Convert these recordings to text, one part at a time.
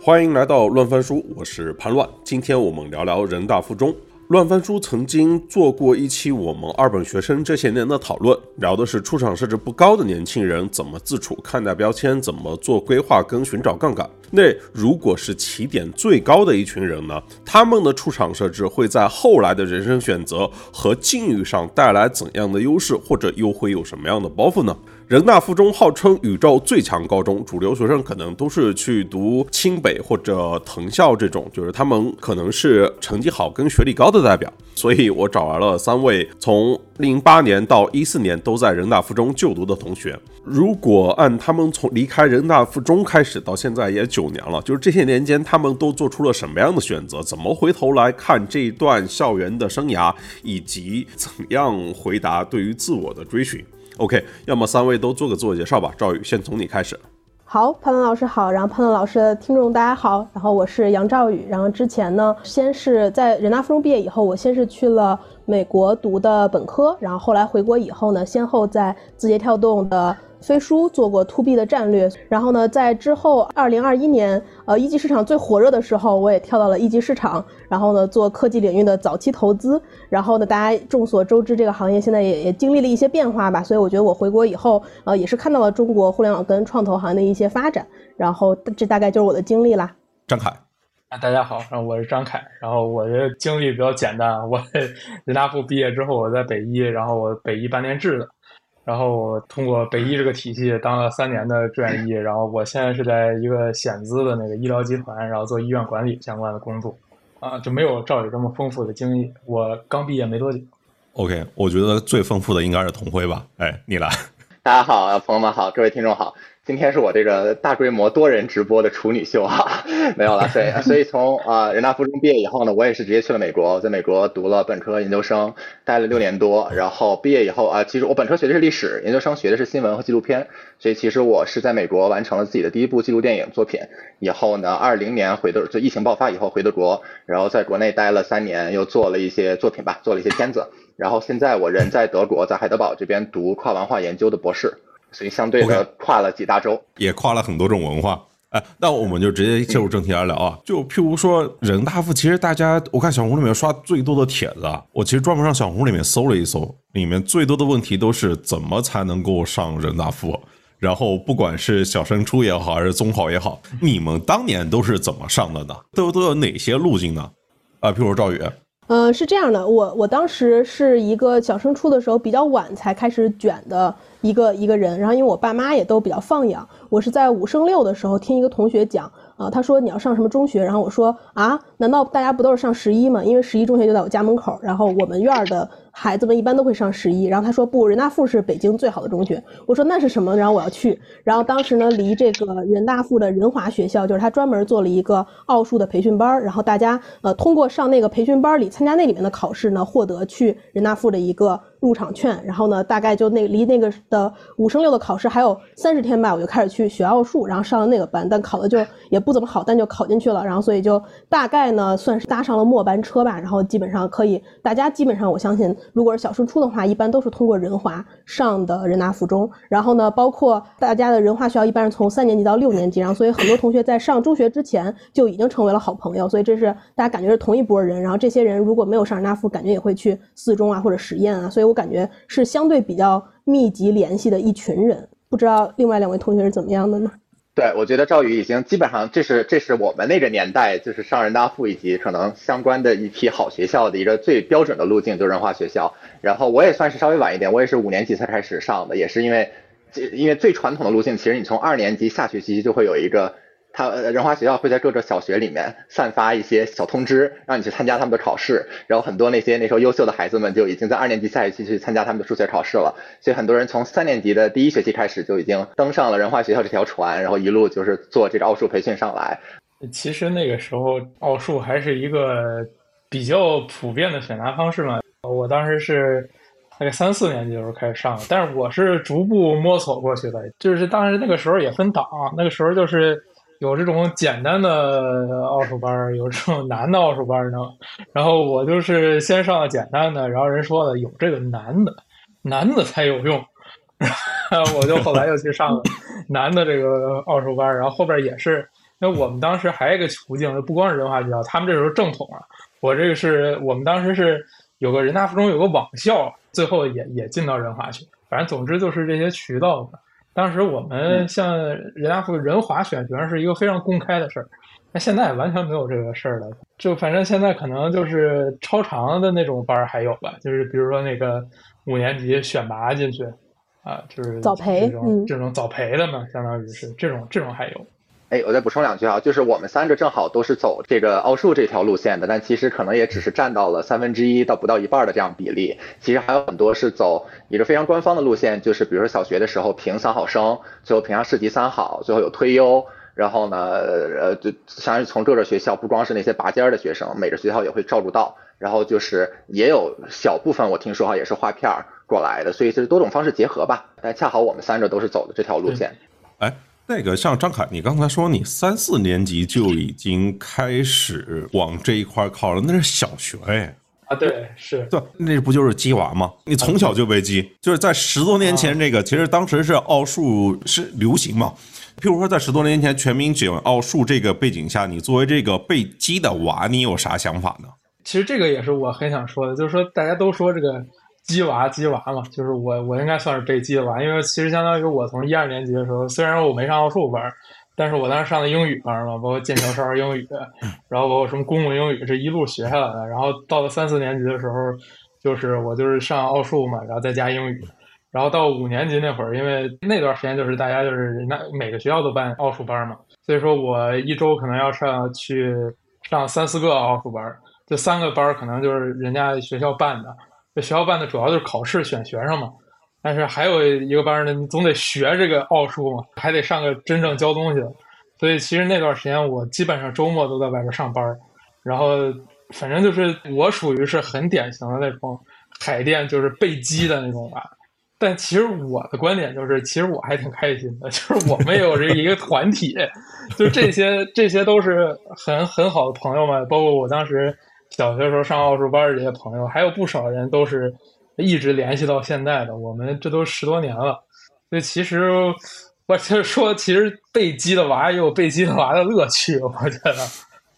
欢迎来到乱翻书，我是潘乱。今天我们聊聊人大附中。乱翻书曾经做过一期我们二本学生这些年的讨论，聊的是出场设置不高的年轻人怎么自处、看待标签、怎么做规划跟寻找杠杆。那如果是起点最高的一群人呢？他们的出场设置会在后来的人生选择和境遇上带来怎样的优势，或者又会有什么样的包袱呢？人大附中号称宇宙最强高中，主流学生可能都是去读清北或者藤校这种，就是他们可能是成绩好跟学历高的代表。所以我找来了三位从零八年到一四年都在人大附中就读的同学。如果按他们从离开人大附中开始到现在也九年了，就是这些年间他们都做出了什么样的选择？怎么回头来看这一段校园的生涯，以及怎样回答对于自我的追寻？OK，要么三位都做个自我介绍吧。赵宇，先从你开始。好，潘文老师好，然后潘文老师的听众大家好，然后我是杨兆宇，然后之前呢，先是在人大附中毕业以后，我先是去了美国读的本科，然后后来回国以后呢，先后在字节跳动的。飞书做过 to B 的战略，然后呢，在之后二零二一年，呃，一级市场最火热的时候，我也跳到了一级市场，然后呢，做科技领域的早期投资，然后呢，大家众所周知，这个行业现在也也经历了一些变化吧，所以我觉得我回国以后，呃，也是看到了中国互联网跟创投行业的一些发展，然后这大概就是我的经历啦。张凯，啊，大家好，然后我是张凯，然后我的经历比较简单，我 人大附毕业之后，我在北医，然后我北医半年制的。然后我通过北医这个体系当了三年的住院医，然后我现在是在一个险资的那个医疗集团，然后做医院管理相关的工作，啊，就没有赵宇这么丰富的经历。我刚毕业没多久。OK，我觉得最丰富的应该是童辉吧？哎，你来。大家好，朋友们好，各位听众好。今天是我这个大规模多人直播的处女秀哈，没有了，所以所以从啊人大附中毕业以后呢，我也是直接去了美国，在美国读了本科、研究生，待了六年多，然后毕业以后啊，其实我本科学的是历史，研究生学的是新闻和纪录片，所以其实我是在美国完成了自己的第一部纪录电影作品，以后呢，二零年回的就疫情爆发以后回的国，然后在国内待了三年，又做了一些作品吧，做了一些片子，然后现在我人在德国，在海德堡这边读跨文化研究的博士。所以相对的跨了几大洲，也跨了很多种文化。哎，那我们就直接切入正题来聊啊。就譬如说人大附，其实大家我看小红里面刷最多的帖子，我其实专门上小红里面搜了一搜，里面最多的问题都是怎么才能够上人大附。然后不管是小升初也好，还是中考也好，你们当年都是怎么上的呢？都都有哪些路径呢？啊，譬如赵宇。嗯，是这样的，我我当时是一个小升初的时候比较晚才开始卷的。一个一个人，然后因为我爸妈也都比较放养，我是在五升六的时候听一个同学讲。啊，他说你要上什么中学？然后我说啊，难道大家不都是上十一吗？因为十一中学就在我家门口，然后我们院的孩子们一般都会上十一。然后他说不，人大附是北京最好的中学。我说那是什么？然后我要去。然后当时呢，离这个人大附的仁华学校，就是他专门做了一个奥数的培训班。然后大家呃通过上那个培训班里参加那里面的考试呢，获得去人大附的一个入场券。然后呢，大概就那离那个的五升六的考试还有三十天吧，我就开始去学奥数，然后上了那个班，但考的就也不怎么好，但就考进去了。然后所以就大概呢算是搭上了末班车吧。然后基本上可以，大家基本上我相信，如果是小升初的话，一般都是通过人华上的人大附中。然后呢，包括大家的人华学校一般是从三年级到六年级，然后所以很多同学在上中学之前就已经成为了好朋友。所以这是大家感觉是同一波人。然后这些人如果没有上人大附，感觉也会去四中啊或者实验啊。所以我感觉是相对比较密集联系的一群人。不知道另外两位同学是怎么样的呢？对，我觉得赵宇已经基本上，这是这是我们那个年代，就是上人大附以及可能相关的一批好学校的一个最标准的路径，就是人化学校。然后我也算是稍微晚一点，我也是五年级才开始上的，也是因为，因为最传统的路径，其实你从二年级下学期就会有一个。他仁华学校会在各个小学里面散发一些小通知，让你去参加他们的考试。然后很多那些那时候优秀的孩子们就已经在二年级下学期去参加他们的数学考试了。所以很多人从三年级的第一学期开始就已经登上了仁华学校这条船，然后一路就是做这个奥数培训上来。其实那个时候奥数还是一个比较普遍的选拔方式嘛。我当时是大概三四年级的时候开始上，但是我是逐步摸索过去的。就是当时那个时候也分档，那个时候就是。有这种简单的奥数班，有这种 难的奥数班呢。然后我就是先上了简单的，然后人说了有这个难的，难的才有用，然 后我就后来又去上了难的这个奥数班，然后后边也是，因为我们当时还有一个途径，不光是人华学校，他们这时候正统了，我这个是我们当时是有个人大附中有个网校，最后也也进到人华去，反正总之就是这些渠道。当时我们像人大附人华选学生是一个非常公开的事儿，那现在完全没有这个事儿了。就反正现在可能就是超长的那种班还有吧，就是比如说那个五年级选拔进去，啊，就是早培，嗯，这种早培的嘛，相当于是这种这种还有。哎，我再补充两句啊，就是我们三个正好都是走这个奥数这条路线的，但其实可能也只是占到了三分之一到不到一半的这样比例。其实还有很多是走一个非常官方的路线，就是比如说小学的时候评三好生，最后评上市级三好，最后有推优，然后呢，呃，就相当于从各个学校，不光是那些拔尖的学生，每个学校也会照顾到，然后就是也有小部分我听说哈也是划片儿过来的，所以就是多种方式结合吧。但恰好我们三个都是走的这条路线。哎。那个像张凯，你刚才说你三四年级就已经开始往这一块靠了，那是小学哎啊，对，是对，那不就是鸡娃吗？你从小就被鸡，就是在十多年前，这个其实当时是奥数是流行嘛。譬如说在十多年前全民卷奥数这个背景下，你作为这个被鸡的娃，你有啥想法呢？其实这个也是我很想说的，就是说大家都说这个。鸡娃鸡娃嘛，就是我我应该算是被鸡娃，因为其实相当于我从一二年级的时候，虽然我没上奥数班，但是我当时上的英语班嘛，包括剑桥少儿英语，然后包括什么公共英语，这一路学下来的。然后到了三四年级的时候，就是我就是上奥数嘛，然后再加英语。然后到五年级那会儿，因为那段时间就是大家就是那每个学校都办奥数班嘛，所以说我一周可能要上去上三四个奥数班，这三个班可能就是人家学校办的。这学校办的主要就是考试选学生嘛，但是还有一个班呢，你总得学这个奥数嘛，还得上个真正教东西的。所以其实那段时间我基本上周末都在外边上班，然后反正就是我属于是很典型的那种海淀就是被激的那种吧。但其实我的观点就是，其实我还挺开心的，就是我们有这一个团体，就这些这些都是很很好的朋友们，包括我当时。小学时候上奥数班的这些朋友，还有不少人都是一直联系到现在的。我们这都十多年了，所以其实我就是说，其实被激的娃也有被激的娃的乐趣。我觉得。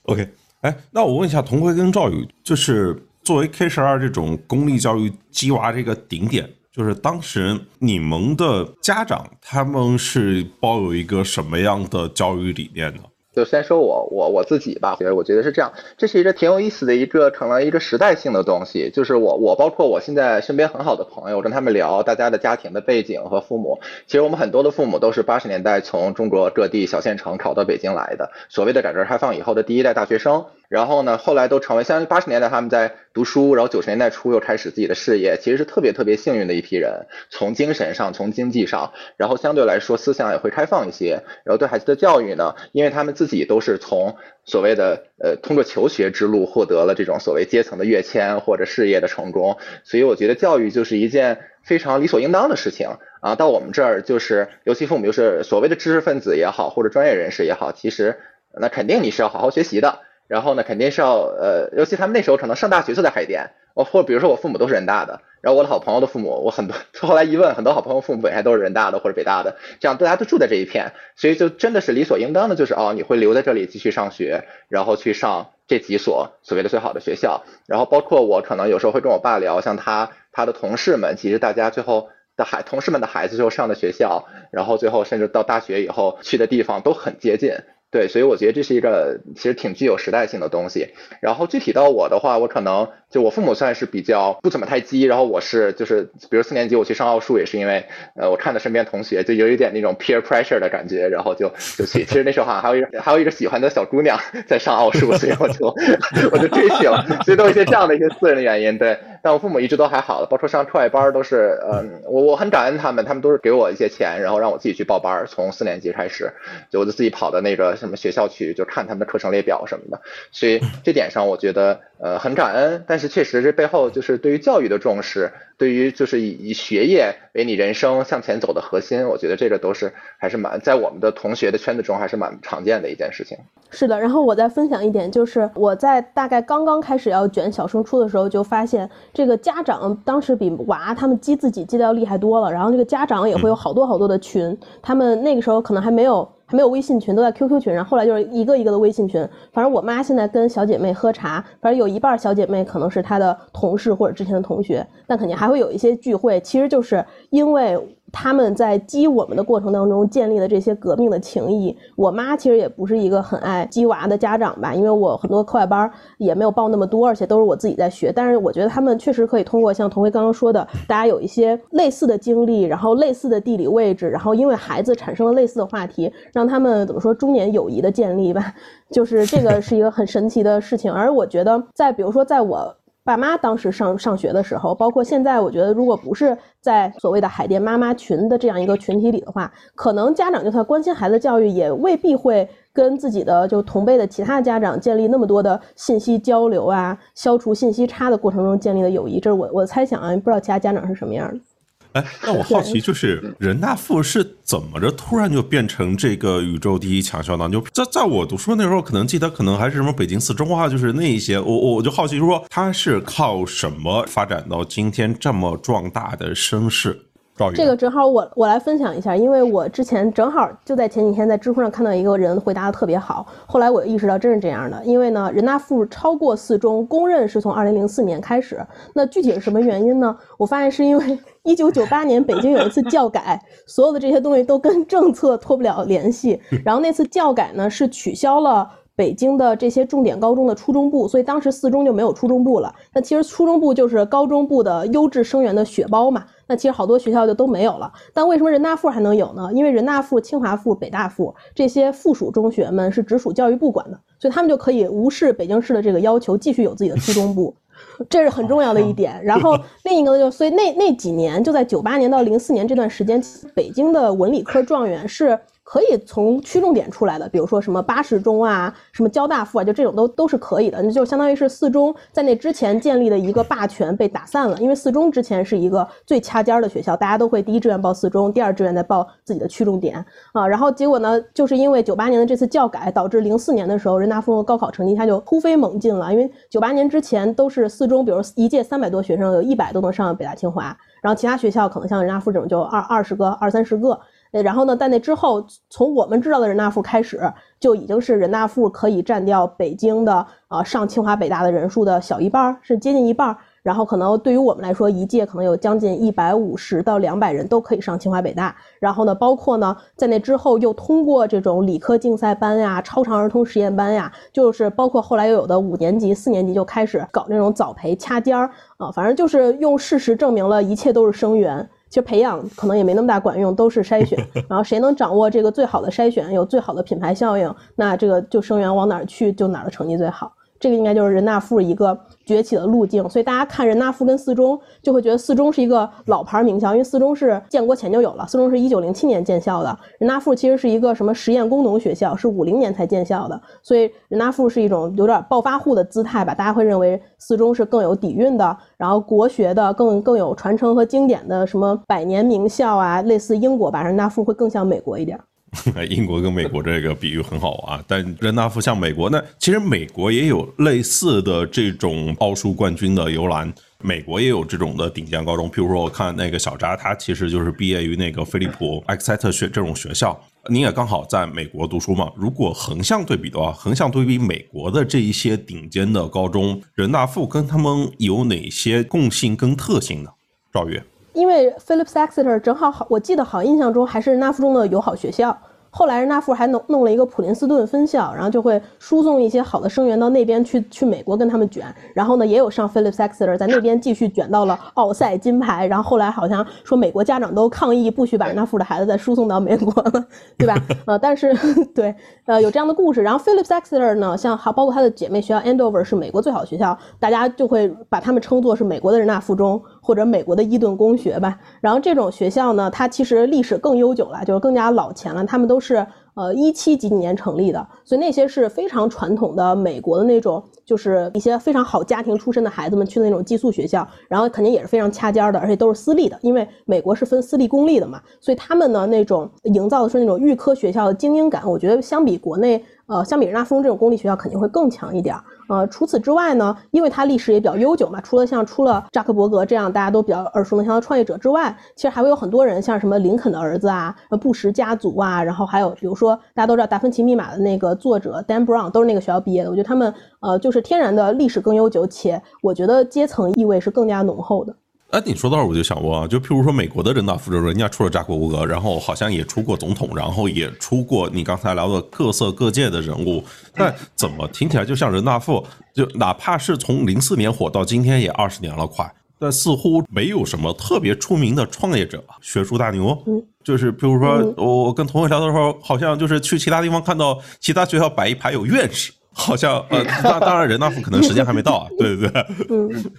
OK，哎，那我问一下，童辉跟赵宇，就是作为 K 十二这种公立教育鸡娃这个顶点，就是当时你们的家长他们是抱有一个什么样的教育理念呢？就先说我我我自己吧，觉得我觉得是这样，这是一个挺有意思的一个成了一个时代性的东西，就是我我包括我现在身边很好的朋友，跟他们聊大家的家庭的背景和父母，其实我们很多的父母都是八十年代从中国各地小县城考到北京来的，所谓的改革开放以后的第一代大学生。然后呢，后来都成为像八十年代他们在读书，然后九十年代初又开始自己的事业，其实是特别特别幸运的一批人。从精神上，从经济上，然后相对来说思想也会开放一些。然后对孩子的教育呢，因为他们自己都是从所谓的呃通过求学之路获得了这种所谓阶层的跃迁或者事业的成功，所以我觉得教育就是一件非常理所应当的事情啊。到我们这儿就是，尤其父母就是所谓的知识分子也好，或者专业人士也好，其实那肯定你是要好好学习的。然后呢，肯定是要呃，尤其他们那时候可能上大学就在海淀，我或比如说我父母都是人大的，然后我的好朋友的父母，我很多 后来一问，很多好朋友父母本来都是人大的或者北大的，这样大家都住在这一片，所以就真的是理所应当的，就是哦，你会留在这里继续上学，然后去上这几所所谓的最好的学校，然后包括我可能有时候会跟我爸聊，像他他的同事们，其实大家最后的孩同事们的孩子最后上的学校，然后最后甚至到大学以后去的地方都很接近。对，所以我觉得这是一个其实挺具有时代性的东西。然后具体到我的话，我可能就我父母算是比较不怎么太激，然后我是就是比如四年级我去上奥数也是因为呃我看到身边同学就有一点那种 peer pressure 的感觉，然后就就去。其实那时候好像还有一个还有一个喜欢的小姑娘 在上奥数，所以我就 我就追去了。所以都有一些这样的一些私人的原因。对，但我父母一直都还好的，包括上课外班都是嗯我我很感恩他们，他们都是给我一些钱，然后让我自己去报班，从四年级开始就我就自己跑到那个。什么学校去就看他们的课程列表什么的，所以这点上我觉得呃很感恩，但是确实这背后就是对于教育的重视对于就是以以学业为你人生向前走的核心，我觉得这个都是还是蛮在我们的同学的圈子中还是蛮常见的一件事情。是的，然后我再分享一点，就是我在大概刚刚开始要卷小升初的时候，就发现这个家长当时比娃他们激自己激的要厉害多了，然后这个家长也会有好多好多的群，他们那个时候可能还没有。还没有微信群，都在 QQ 群然后。后来就是一个一个的微信群。反正我妈现在跟小姐妹喝茶，反正有一半小姐妹可能是她的同事或者之前的同学，但肯定还会有一些聚会。其实就是因为。他们在激我们的过程当中建立的这些革命的情谊，我妈其实也不是一个很爱激娃的家长吧，因为我很多课外班也没有报那么多，而且都是我自己在学。但是我觉得他们确实可以通过像童辉刚刚说的，大家有一些类似的经历，然后类似的地理位置，然后因为孩子产生了类似的话题，让他们怎么说中年友谊的建立吧，就是这个是一个很神奇的事情。而我觉得，在比如说在我。爸妈当时上上学的时候，包括现在，我觉得如果不是在所谓的海淀妈妈群的这样一个群体里的话，可能家长就算关心孩子教育，也未必会跟自己的就同辈的其他家长建立那么多的信息交流啊，消除信息差的过程中建立的友谊。这是我我猜想啊，不知道其他家长是什么样的。哎，那我好奇，就是人大附是怎么着突然就变成这个宇宙第一强校呢？就在在我读书那时候，可能记得可能还是什么北京四中啊，就是那一些。我我就好奇说，他是靠什么发展到今天这么壮大的声势？这个正好我我来分享一下，因为我之前正好就在前几天在知乎上看到一个人回答的特别好，后来我意识到真是这样的，因为呢人大附超过四中，公认是从二零零四年开始，那具体是什么原因呢？我发现是因为一九九八年北京有一次教改，所有的这些东西都跟政策脱不了联系，然后那次教改呢是取消了。北京的这些重点高中的初中部，所以当时四中就没有初中部了。那其实初中部就是高中部的优质生源的血包嘛。那其实好多学校就都没有了。但为什么人大附还能有呢？因为人大附、清华附、北大附这些附属中学们是直属教育部管的，所以他们就可以无视北京市的这个要求，继续有自己的初中部，这是很重要的一点。然后另一个呢，就所以那那几年就在九八年到零四年这段时间，北京的文理科状元是。可以从区重点出来的，比如说什么八十中啊，什么交大附啊，就这种都都是可以的。那就相当于是四中在那之前建立的一个霸权被打散了，因为四中之前是一个最掐尖儿的学校，大家都会第一志愿报四中，第二志愿再报自己的区重点啊。然后结果呢，就是因为九八年的这次教改，导致零四年的时候人大附高考成绩它就突飞猛进了，因为九八年之前都是四中，比如一届三百多学生，有一百都能上北大清华，然后其他学校可能像人大附这种就二二十个、二三十个。然后呢，在那之后，从我们知道的人大附开始，就已经是人大附可以占掉北京的啊上清华北大的人数的小一半，是接近一半。然后可能对于我们来说，一届可能有将近一百五十到两百人都可以上清华北大。然后呢，包括呢，在那之后又通过这种理科竞赛班呀、超长儿童实验班呀，就是包括后来又有的五年级、四年级就开始搞那种早培掐尖儿啊，反正就是用事实证明了一切都是生源。其实培养可能也没那么大管用，都是筛选。然后谁能掌握这个最好的筛选，有最好的品牌效应，那这个就生源往哪儿去，就哪儿的成绩最好。这个应该就是人大附一个崛起的路径，所以大家看人大附跟四中，就会觉得四中是一个老牌名校，因为四中是建国前就有了，四中是一九零七年建校的，人大附其实是一个什么实验工农学校，是五零年才建校的，所以人大附是一种有点暴发户的姿态吧，大家会认为四中是更有底蕴的，然后国学的更更有传承和经典的什么百年名校啊，类似英国吧，人大附会更像美国一点。英国跟美国这个比喻很好啊，但人大附像美国，那其实美国也有类似的这种奥数冠军的游览，美国也有这种的顶尖高中。譬如说，我看那个小扎，他其实就是毕业于那个飞利浦、埃克塞特学这种学校。你也刚好在美国读书嘛？如果横向对比的话，横向对比美国的这一些顶尖的高中，人大附跟他们有哪些共性跟特性呢？赵月。因为 Phillips Exeter 正好好，我记得好印象中还是纳附中的友好学校。后来人纳富还弄弄了一个普林斯顿分校，然后就会输送一些好的生源到那边去，去美国跟他们卷。然后呢，也有上 Phillips Exeter 在那边继续卷到了奥赛金牌。然后后来好像说美国家长都抗议，不许把人纳富的孩子再输送到美国了，对吧？呃，但是 对，呃，有这样的故事。然后 Phillips Exeter 呢，像还包括他的姐妹学校 Andover 是美国最好的学校，大家就会把他们称作是美国的人大附中或者美国的伊顿公学吧。然后这种学校呢，它其实历史更悠久了，就是更加老钱了，他们都是。呃一七几几年成立的，所以那些是非常传统的美国的那种，就是一些非常好家庭出身的孩子们去的那种寄宿学校，然后肯定也是非常掐尖的，而且都是私立的，因为美国是分私立公立的嘛，所以他们呢那种营造的是那种预科学校的精英感，我觉得相比国内。呃，相比人大附中这种公立学校肯定会更强一点儿。呃，除此之外呢，因为它历史也比较悠久嘛，除了像出了扎克伯格这样大家都比较耳熟能详的创业者之外，其实还会有很多人，像什么林肯的儿子啊，布什家族啊，然后还有比如说大家都知道《达芬奇密码》的那个作者 Dan Brown 都是那个学校毕业的。我觉得他们呃就是天然的历史更悠久，且我觉得阶层意味是更加浓厚的。哎，你说到这儿，我就想问啊，就譬如说美国的人大附中，人家出了扎克伯格，然后好像也出过总统，然后也出过你刚才聊的各色各界的人物，但怎么听起来就像人大附，就哪怕是从零四年火到今天也二十年了快，但似乎没有什么特别出名的创业者、学术大牛。嗯，就是譬如说我跟同学聊的时候，好像就是去其他地方看到其他学校摆一排有院士，好像呃，那当然人大附可能时间还没到啊，对对对，嗯。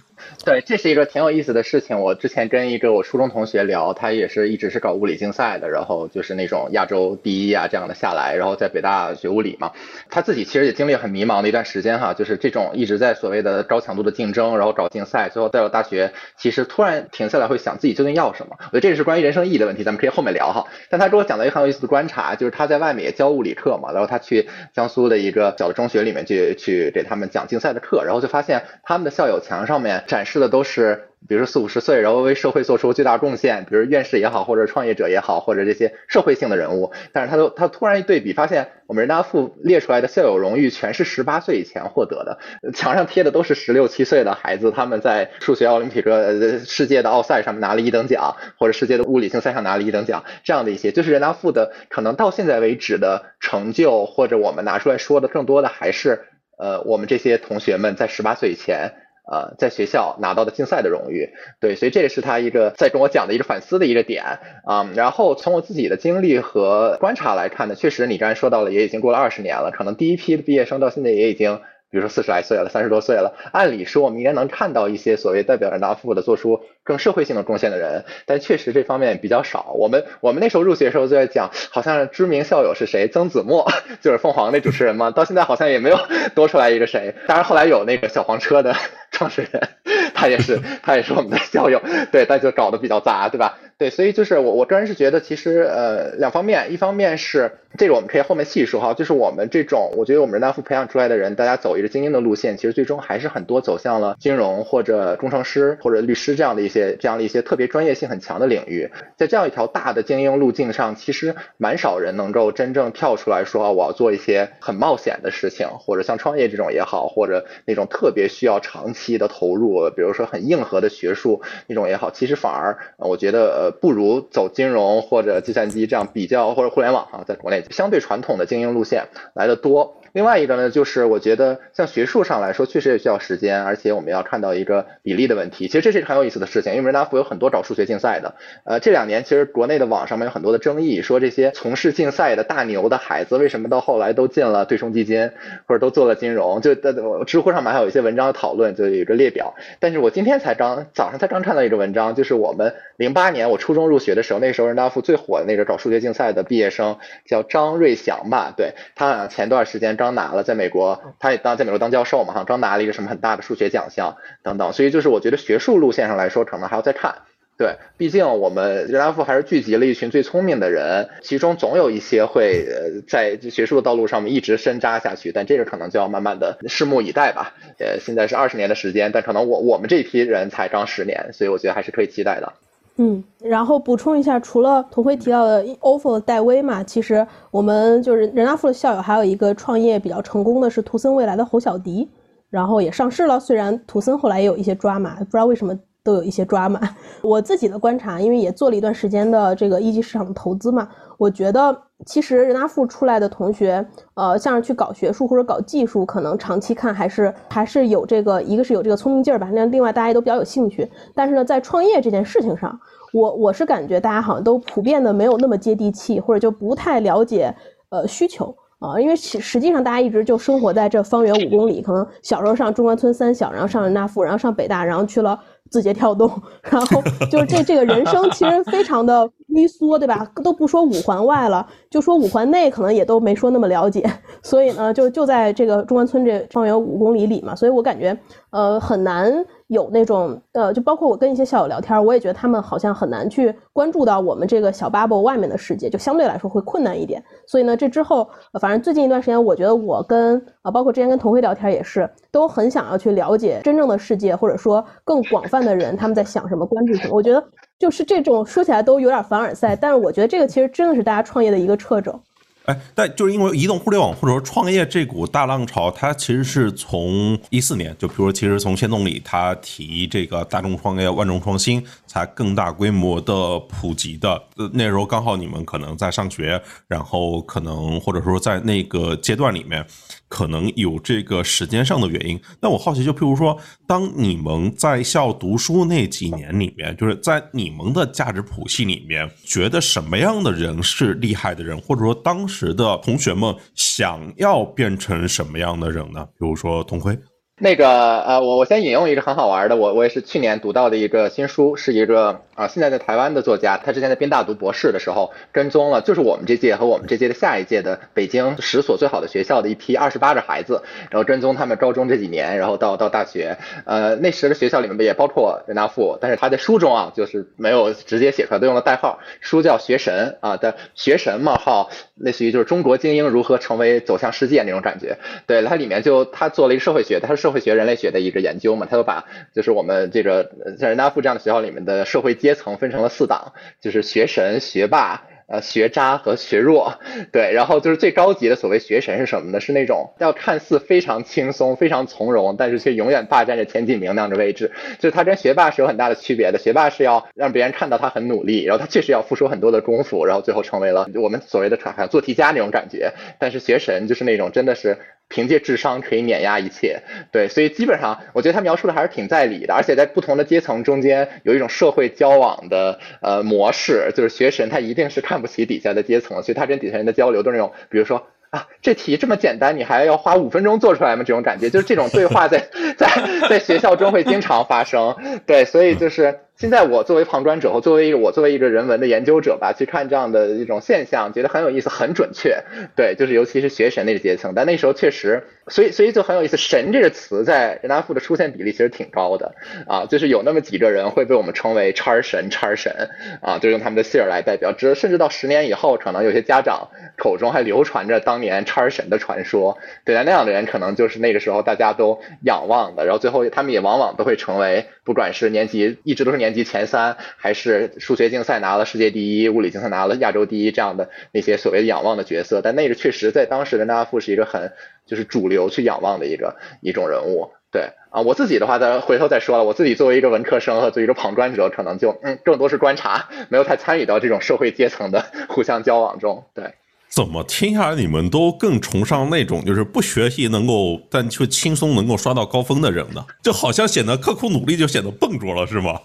对，这是一个挺有意思的事情。我之前跟一个我初中同学聊，他也是一直是搞物理竞赛的，然后就是那种亚洲第一啊这样的下来，然后在北大学物理嘛。他自己其实也经历很迷茫的一段时间哈，就是这种一直在所谓的高强度的竞争，然后搞竞赛，最后到了大学，其实突然停下来会想自己究竟要什么。我觉得这个是关于人生意义的问题，咱们可以后面聊哈。但他给我讲了一个很有意思的观察，就是他在外面也教物理课嘛，然后他去江苏的一个小的中学里面去去给他们讲竞赛的课，然后就发现他们的校友墙上面展示的都是。比如说四五十岁，然后为社会做出巨大贡献，比如院士也好，或者创业者也好，或者这些社会性的人物，但是他都他突然一对比，发现我们人大附列出来的校友荣誉全是十八岁以前获得的，墙上贴的都是十六七岁的孩子，他们在数学奥林匹克、呃世界的奥赛上面拿了一等奖，或者世界的物理竞赛上拿了一等奖，这样的一些，就是人大附的可能到现在为止的成就，或者我们拿出来说的更多的还是呃我们这些同学们在十八岁以前。呃，在学校拿到的竞赛的荣誉，对，所以这也是他一个在跟我讲的一个反思的一个点啊。然后从我自己的经历和观察来看呢，确实你刚才说到了，也已经过了二十年了，可能第一批的毕业生到现在也已经。比如说四十来岁了，三十多岁了，按理说我们应该能看到一些所谓代表人大附的做出更社会性的贡献的人，但确实这方面比较少。我们我们那时候入学的时候就在讲，好像知名校友是谁，曾子墨，就是凤凰那主持人嘛，到现在好像也没有 多出来一个谁。当然后来有那个小黄车的 创始人，他也是他也是我们的校友，对，但就搞得比较杂，对吧？对，所以就是我我个人是觉得，其实呃两方面，一方面是这个我们可以后面细说哈，就是我们这种我觉得我们人大附培养出来的人，大家走一个精英的路线，其实最终还是很多走向了金融或者工程师或者律师这样的一些这样的一些特别专业性很强的领域，在这样一条大的精英路径上，其实蛮少人能够真正跳出来说我要做一些很冒险的事情，或者像创业这种也好，或者那种特别需要长期的投入，比如说很硬核的学术那种也好，其实反而我觉得。不如走金融或者计算机这样比较或者互联网啊，在国内相对传统的精英路线来的多。另外一个呢，就是我觉得像学术上来说，确实也需要时间，而且我们要看到一个比例的问题。其实这是一个很有意思的事情，因为人大附有很多搞数学竞赛的。呃，这两年其实国内的网上面有很多的争议，说这些从事竞赛的大牛的孩子，为什么到后来都进了对冲基金，或者都做了金融？就在知乎上面还有一些文章的讨论，就有一个列表。但是我今天才刚早上才刚看到一个文章，就是我们零八年我初中入学的时候，那时候人大附最火的那个搞数学竞赛的毕业生叫张瑞祥吧？对他前段时间刚。刚拿了在美国，他也当在美国当教授嘛，哈，刚拿了一个什么很大的数学奖项等等，所以就是我觉得学术路线上来说，可能还要再看。对，毕竟我们人大附还是聚集了一群最聪明的人，其中总有一些会呃在学术的道路上面一直深扎下去，但这个可能就要慢慢的拭目以待吧。呃，现在是二十年的时间，但可能我我们这批人才刚十年，所以我觉得还是可以期待的。嗯，然后补充一下，除了童辉提到的 ofo 的戴威嘛，其实我们就是人大附的校友，还有一个创业比较成功的是图森未来的侯小迪，然后也上市了。虽然图森后来也有一些抓马，不知道为什么都有一些抓马。我自己的观察，因为也做了一段时间的这个一级市场的投资嘛，我觉得。其实人大附出来的同学，呃，像是去搞学术或者搞技术，可能长期看还是还是有这个，一个是有这个聪明劲儿吧。那另外大家都比较有兴趣。但是呢，在创业这件事情上，我我是感觉大家好像都普遍的没有那么接地气，或者就不太了解呃需求啊。因为实实际上大家一直就生活在这方圆五公里，可能小时候上中关村三小，然后上人大附，然后上北大，然后去了。字节跳动，然后就是这这个人生其实非常的微缩，对吧？都不说五环外了，就说五环内可能也都没说那么了解，所以呢，就就在这个中关村这方圆五公里里嘛，所以我感觉呃很难。有那种呃，就包括我跟一些校友聊天，我也觉得他们好像很难去关注到我们这个小 bubble 外面的世界，就相对来说会困难一点。所以呢，这之后，反正最近一段时间，我觉得我跟啊，包括之前跟童辉聊天也是，都很想要去了解真正的世界，或者说更广泛的人他们在想什么、关注什么。我觉得就是这种说起来都有点凡尔赛，但是我觉得这个其实真的是大家创业的一个掣肘。哎，但就是因为移动互联网或者说创业这股大浪潮，它其实是从一四年，就比如说，其实从先总理他提这个大众创业、万众创新，才更大规模的普及的。那时候刚好你们可能在上学，然后可能或者说在那个阶段里面。可能有这个时间上的原因。那我好奇，就譬如说，当你们在校读书那几年里面，就是在你们的价值谱系里面，觉得什么样的人是厉害的人，或者说当时的同学们想要变成什么样的人呢？比如说童辉。那个呃，我我先引用一个很好玩的，我我也是去年读到的一个新书，是一个啊现在在台湾的作家，他之前在宾大读博士的时候跟踪了，就是我们这届和我们这届的下一届的北京十所最好的学校的一批二十八个孩子，然后跟踪他们高中这几年，然后到到大学，呃那时的学校里面也包括人大附，但是他在书中啊就是没有直接写出来，都用了代号，书叫学神啊的学神冒号，类似于就是中国精英如何成为走向世界那种感觉，对，它里面就他做了一个社会学，他是。社会学、人类学的一个研究嘛，他就把就是我们这个像人大附这样的学校里面的社会阶层分成了四档，就是学神、学霸。呃，学渣和学弱，对，然后就是最高级的所谓学神是什么呢？是那种要看似非常轻松、非常从容，但是却永远霸占着前几名那样的位置。就是他跟学霸是有很大的区别的。学霸是要让别人看到他很努力，然后他确实要付出很多的功夫，然后最后成为了我们所谓的传做题家那种感觉。但是学神就是那种真的是凭借智商可以碾压一切。对，所以基本上我觉得他描述的还是挺在理的，而且在不同的阶层中间有一种社会交往的呃模式，就是学神他一定是看。不起底下的阶层，所以他跟底下人的交流都是那种，比如说啊，这题这么简单，你还要花五分钟做出来吗？这种感觉，就是这种对话在 在在学校中会经常发生。对，所以就是。现在我作为旁观者和作为一个我作为一个人文的研究者吧，去看这样的一种现象，觉得很有意思，很准确。对，就是尤其是学神那个阶层，但那时候确实，所以所以就很有意思。神这个词在人大附的出现比例其实挺高的啊，就是有那么几个人会被我们称为叉神叉神啊，就用他们的姓儿来代表。这甚至到十年以后，可能有些家长口中还流传着当年叉神的传说。对，那样的人可能就是那个时候大家都仰望的，然后最后他们也往往都会成为，不管是年级一直都是年。年级前三，还是数学竞赛拿了世界第一，物理竞赛拿了亚洲第一，这样的那些所谓的仰望的角色，但那个确实在当时的纳富是一个很就是主流去仰望的一个一种人物。对啊，我自己的话再回头再说了，我自己作为一个文科生和作为一个旁观者，可能就嗯更多是观察，没有太参与到这种社会阶层的互相交往中。对，怎么听下来你们都更崇尚那种就是不学习能够但却轻松能够刷到高分的人呢？就好像显得刻苦努力就显得笨拙了，是吗？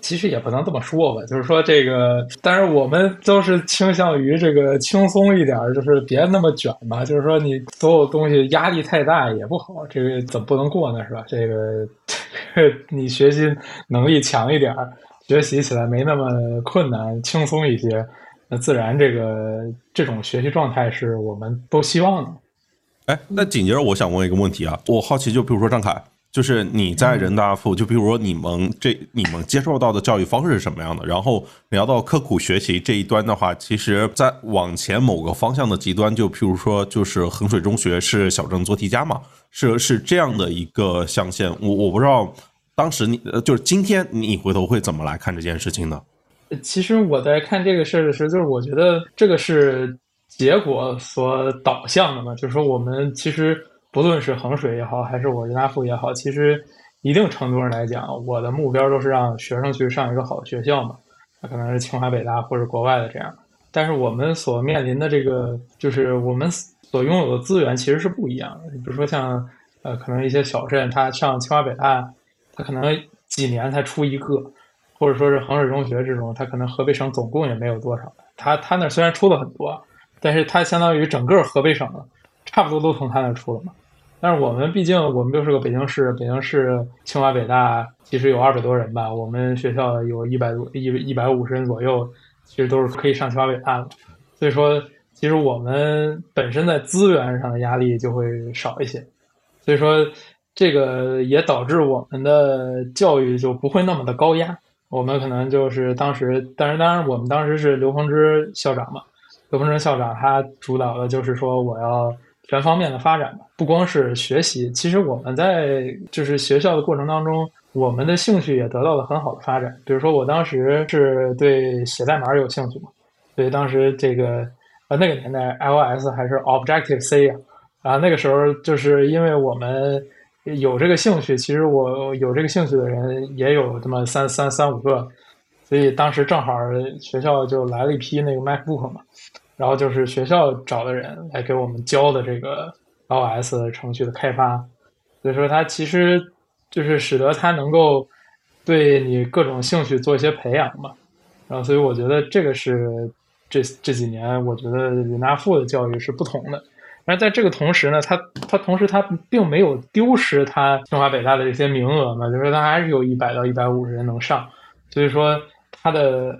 其实也不能这么说吧，就是说这个，但是我们都是倾向于这个轻松一点，就是别那么卷嘛。就是说你所有东西压力太大也不好，这个怎么不能过呢？是吧？这个 你学习能力强一点，学习起来没那么困难，轻松一些，那自然这个这种学习状态是我们都希望的。哎，那紧接着我想问一个问题啊，我好奇，就比如说张凯。就是你在人大附，就比如说你们这你们接受到的教育方式是什么样的？然后聊到刻苦学习这一端的话，其实，在往前某个方向的极端，就譬如说，就是衡水中学是小镇做题家嘛，是是这样的一个象限。我我不知道当时你就是今天你回头会怎么来看这件事情呢？其实我在看这个事儿的时候，就是我觉得这个是结果所导向的嘛，就是说我们其实。不论是衡水也好，还是我人大附也好，其实一定程度上来讲，我的目标都是让学生去上一个好的学校嘛。那可能是清华、北大或者国外的这样。但是我们所面临的这个，就是我们所拥有的资源其实是不一样的。比如说像呃，可能一些小镇，他上清华、北大，他可能几年才出一个，或者说是衡水中学这种，他可能河北省总共也没有多少。他他那虽然出了很多，但是他相当于整个河北省。差不多都从他那出了嘛，但是我们毕竟我们就是个北京市，北京市清华北大其实有二百多人吧，我们学校有一百多一一百五十人左右，其实都是可以上清华北大的。所以说，其实我们本身在资源上的压力就会少一些。所以说，这个也导致我们的教育就不会那么的高压。我们可能就是当时，但是，当然，我们当时是刘鹏之校长嘛。刘鹏之校长他主导的就是说，我要全方面的发展吧，不光是学习。其实我们在就是学校的过程当中，我们的兴趣也得到了很好的发展。比如说，我当时是对写代码有兴趣嘛，所以当时这个呃那个年代 iOS 还是 Objective C 啊，啊那个时候就是因为我们。有这个兴趣，其实我有这个兴趣的人也有这么三三三五个，所以当时正好学校就来了一批那个 MacBook 嘛，然后就是学校找的人来给我们教的这个 iOS 程序的开发，所以说它其实就是使得它能够对你各种兴趣做一些培养嘛，然后所以我觉得这个是这这几年我觉得云大附的教育是不同的。而在这个同时呢，他他同时他并没有丢失他清华北大的这些名额嘛，就是说他还是有一百到一百五十人能上，所以说他的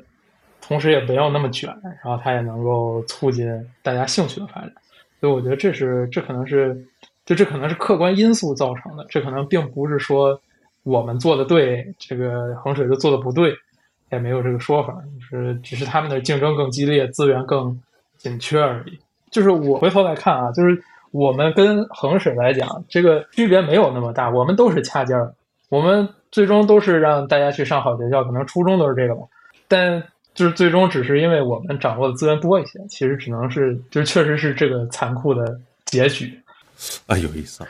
同时也没有那么卷，然后它也能够促进大家兴趣的发展，所以我觉得这是这可能是就这可能是客观因素造成的，这可能并不是说我们做的对，这个衡水就做的不对，也没有这个说法，就是只是他们的竞争更激烈，资源更紧缺而已。就是我回头来看啊，就是我们跟衡水来讲，这个区别没有那么大，我们都是掐尖儿，我们最终都是让大家去上好学校，可能初中都是这个吧，但就是最终只是因为我们掌握的资源多一些，其实只能是，就确实是这个残酷的结局。啊，有意思。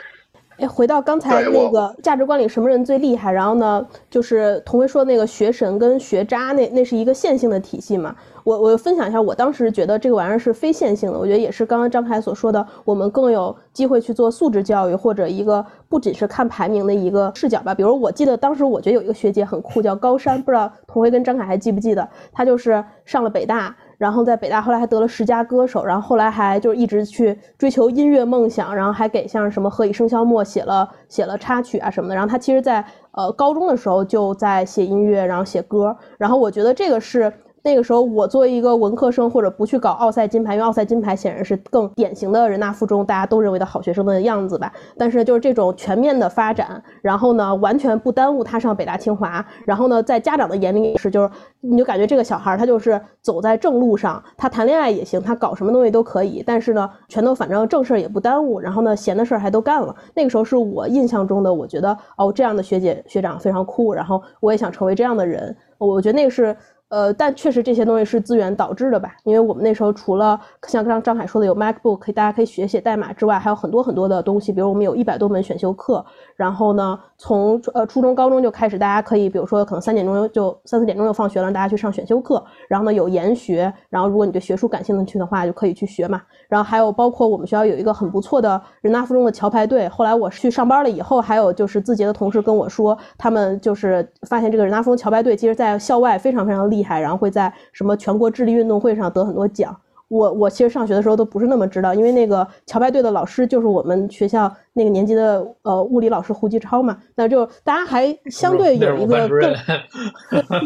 哎，回到刚才那个价值观里什么人最厉害，然后呢，就是童辉说那个学神跟学渣，那那是一个线性的体系嘛。我我分享一下，我当时觉得这个玩意儿是非线性的。我觉得也是刚刚张凯所说的，我们更有机会去做素质教育，或者一个不仅是看排名的一个视角吧。比如我记得当时我觉得有一个学姐很酷，叫高山，不知道童辉跟张凯还记不记得？她就是上了北大，然后在北大后来还得了十佳歌手，然后后来还就是一直去追求音乐梦想，然后还给像什么《何以笙箫默》写了写了插曲啊什么的。然后他其实，在呃高中的时候就在写音乐，然后写歌。然后我觉得这个是。那个时候，我作为一个文科生，或者不去搞奥赛金牌，因为奥赛金牌显然是更典型的人大附中大家都认为的好学生的样子吧。但是就是这种全面的发展，然后呢，完全不耽误他上北大清华。然后呢，在家长的眼里也是，就是你就感觉这个小孩他就是走在正路上，他谈恋爱也行，他搞什么东西都可以。但是呢，全都反正正事儿也不耽误，然后呢，闲的事儿还都干了。那个时候是我印象中的，我觉得哦，这样的学姐学长非常酷，然后我也想成为这样的人。我觉得那个是。呃，但确实这些东西是资源导致的吧？因为我们那时候除了像刚张海说的有 MacBook 可以大家可以学写代码之外，还有很多很多的东西，比如我们有一百多门选修课。然后呢，从呃初中、高中就开始，大家可以比如说可能三点钟就三四点钟就放学了，大家去上选修课。然后呢，有研学，然后如果你对学术感兴趣的话，就可以去学嘛。然后还有包括我们学校有一个很不错的人大附中的桥牌队。后来我去上班了以后，还有就是字节的同事跟我说，他们就是发现这个人大附中桥牌队，其实在校外非常非常厉害。厉害，然后会在什么全国智力运动会上得很多奖。我我其实上学的时候都不是那么知道，因为那个桥牌队的老师就是我们学校那个年级的呃物理老师胡继超嘛。那就大家还相对有一个更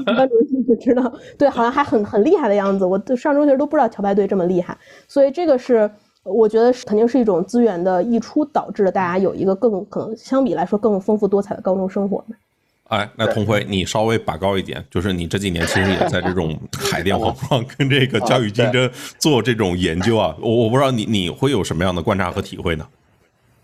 班主任就知道，对，好像还很很厉害的样子。我上中学都不知道桥牌队这么厉害，所以这个是我觉得是肯定是一种资源的溢出导致了大家有一个更可能相比来说更丰富多彩的高中生活。哎，那童辉，你稍微拔高一点，就是你这几年其实也在这种 海淀黄庄跟这个教育竞争做这种研究啊，我我不知道你你会有什么样的观察和体会呢？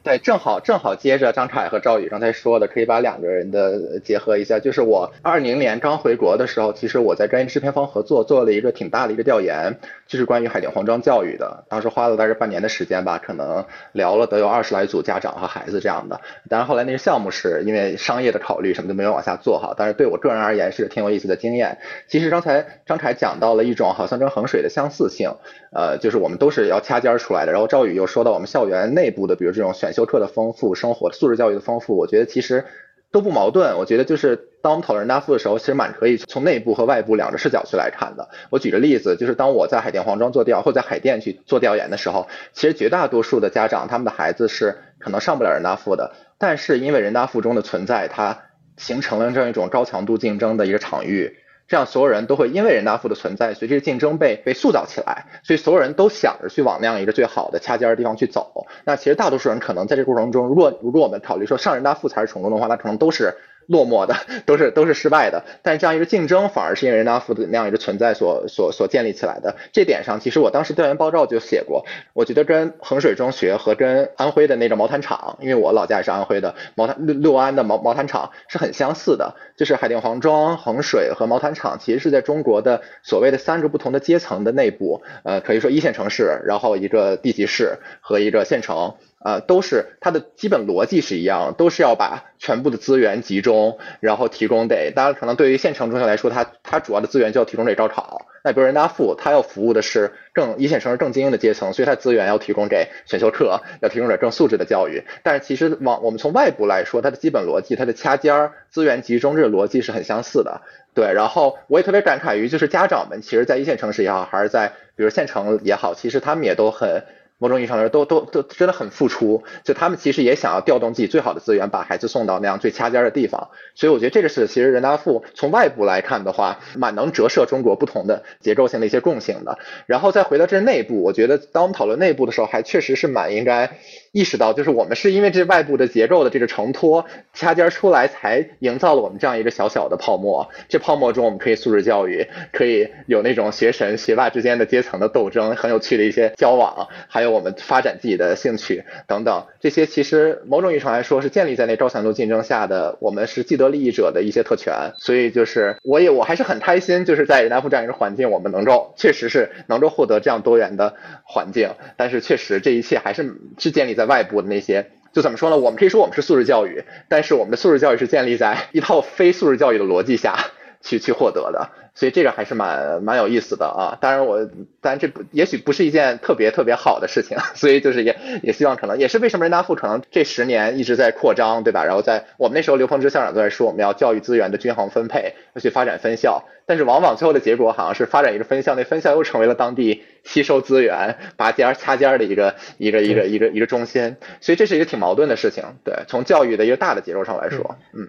对，正好正好接着张凯和赵宇刚才说的，可以把两个人的结合一下。就是我二零年刚回国的时候，其实我在专业制片方合作做了一个挺大的一个调研，就是关于海淀黄庄教育的。当时花了大概半年的时间吧，可能聊了得有二十来组家长和孩子这样的。当然后来那个项目是因为商业的考虑，什么都没有往下做哈。但是对我个人而言是挺有意思的经验。其实刚才张凯讲到了一种好像跟衡水的相似性，呃，就是我们都是要掐尖儿出来的。然后赵宇又说到我们校园内部的，比如这种选。修课的丰富，生活素质教育的丰富，我觉得其实都不矛盾。我觉得就是当我们讨论人大附的时候，其实蛮可以从内部和外部两个视角去来看的。我举个例子，就是当我在海淀黄庄做调，或在海淀去做调研的时候，其实绝大多数的家长，他们的孩子是可能上不了人大附的，但是因为人大附中的存在，它形成了这样一种高强度竞争的一个场域。这样所有人都会因为人大附的存在，随着竞争被被塑造起来，所以所有人都想着去往那样一个最好的掐尖的地方去走。那其实大多数人可能在这个过程中，如果如果我们考虑说上人大附才是成功的话，那可能都是。落寞的都是都是失败的，但是这样一个竞争反而是因为人大附的那样一个存在所所所建立起来的。这点上，其实我当时调研报告就写过，我觉得跟衡水中学和跟安徽的那个毛毯厂，因为我老家也是安徽的毛毯六六安的毛毛毯厂是很相似的，就是海淀黄庄、衡水和毛毯厂，其实是在中国的所谓的三个不同的阶层的内部，呃，可以说一线城市，然后一个地级市和一个县城。呃，都是它的基本逻辑是一样，都是要把全部的资源集中，然后提供给。当然，可能对于县城中学来说，它它主要的资源就要提供给高考。那比如人大附，它要服务的是更一线城市更精英的阶层，所以它资源要提供给选修课，要提供给更素质的教育。但是其实往我们从外部来说，它的基本逻辑，它的掐尖儿资源集中这个逻辑是很相似的。对，然后我也特别感慨于，就是家长们其实，在一线城市也好，还是在比如县城也好，其实他们也都很。某种意义上来说，都都都真的很付出，就他们其实也想要调动自己最好的资源，把孩子送到那样最掐尖的地方。所以我觉得这个是其实人大附从外部来看的话，蛮能折射中国不同的结构性的一些共性的。然后再回到这内部，我觉得当我们讨论内部的时候，还确实是蛮应该。意识到，就是我们是因为这外部的结构的这个承托掐尖出来，才营造了我们这样一个小小的泡沫。这泡沫中，我们可以素质教育，可以有那种学神学霸之间的阶层的斗争，很有趣的一些交往，还有我们发展自己的兴趣等等。这些其实某种意义上来说，是建立在那高强度竞争下的，我们是既得利益者的一些特权。所以，就是我也我还是很开心，就是在人大附这样一个环境，我们能够确实是能够获得这样多元的环境。但是，确实这一切还是是建立在。外部的那些，就怎么说呢？我们可以说我们是素质教育，但是我们的素质教育是建立在一套非素质教育的逻辑下去去获得的。所以这个还是蛮蛮有意思的啊！当然我，当然这不也许不是一件特别特别好的事情，所以就是也也希望可能也是为什么人大附可能这十年一直在扩张，对吧？然后在我们那时候，刘鹏之校长都在说我们要教育资源的均衡分配，要去发展分校，但是往往最后的结果好像是发展一个分校，那分校又成为了当地吸收资源、拔尖掐尖的一个一个一个一个一个中心，所以这是一个挺矛盾的事情。对，从教育的一个大的结构上来说，嗯，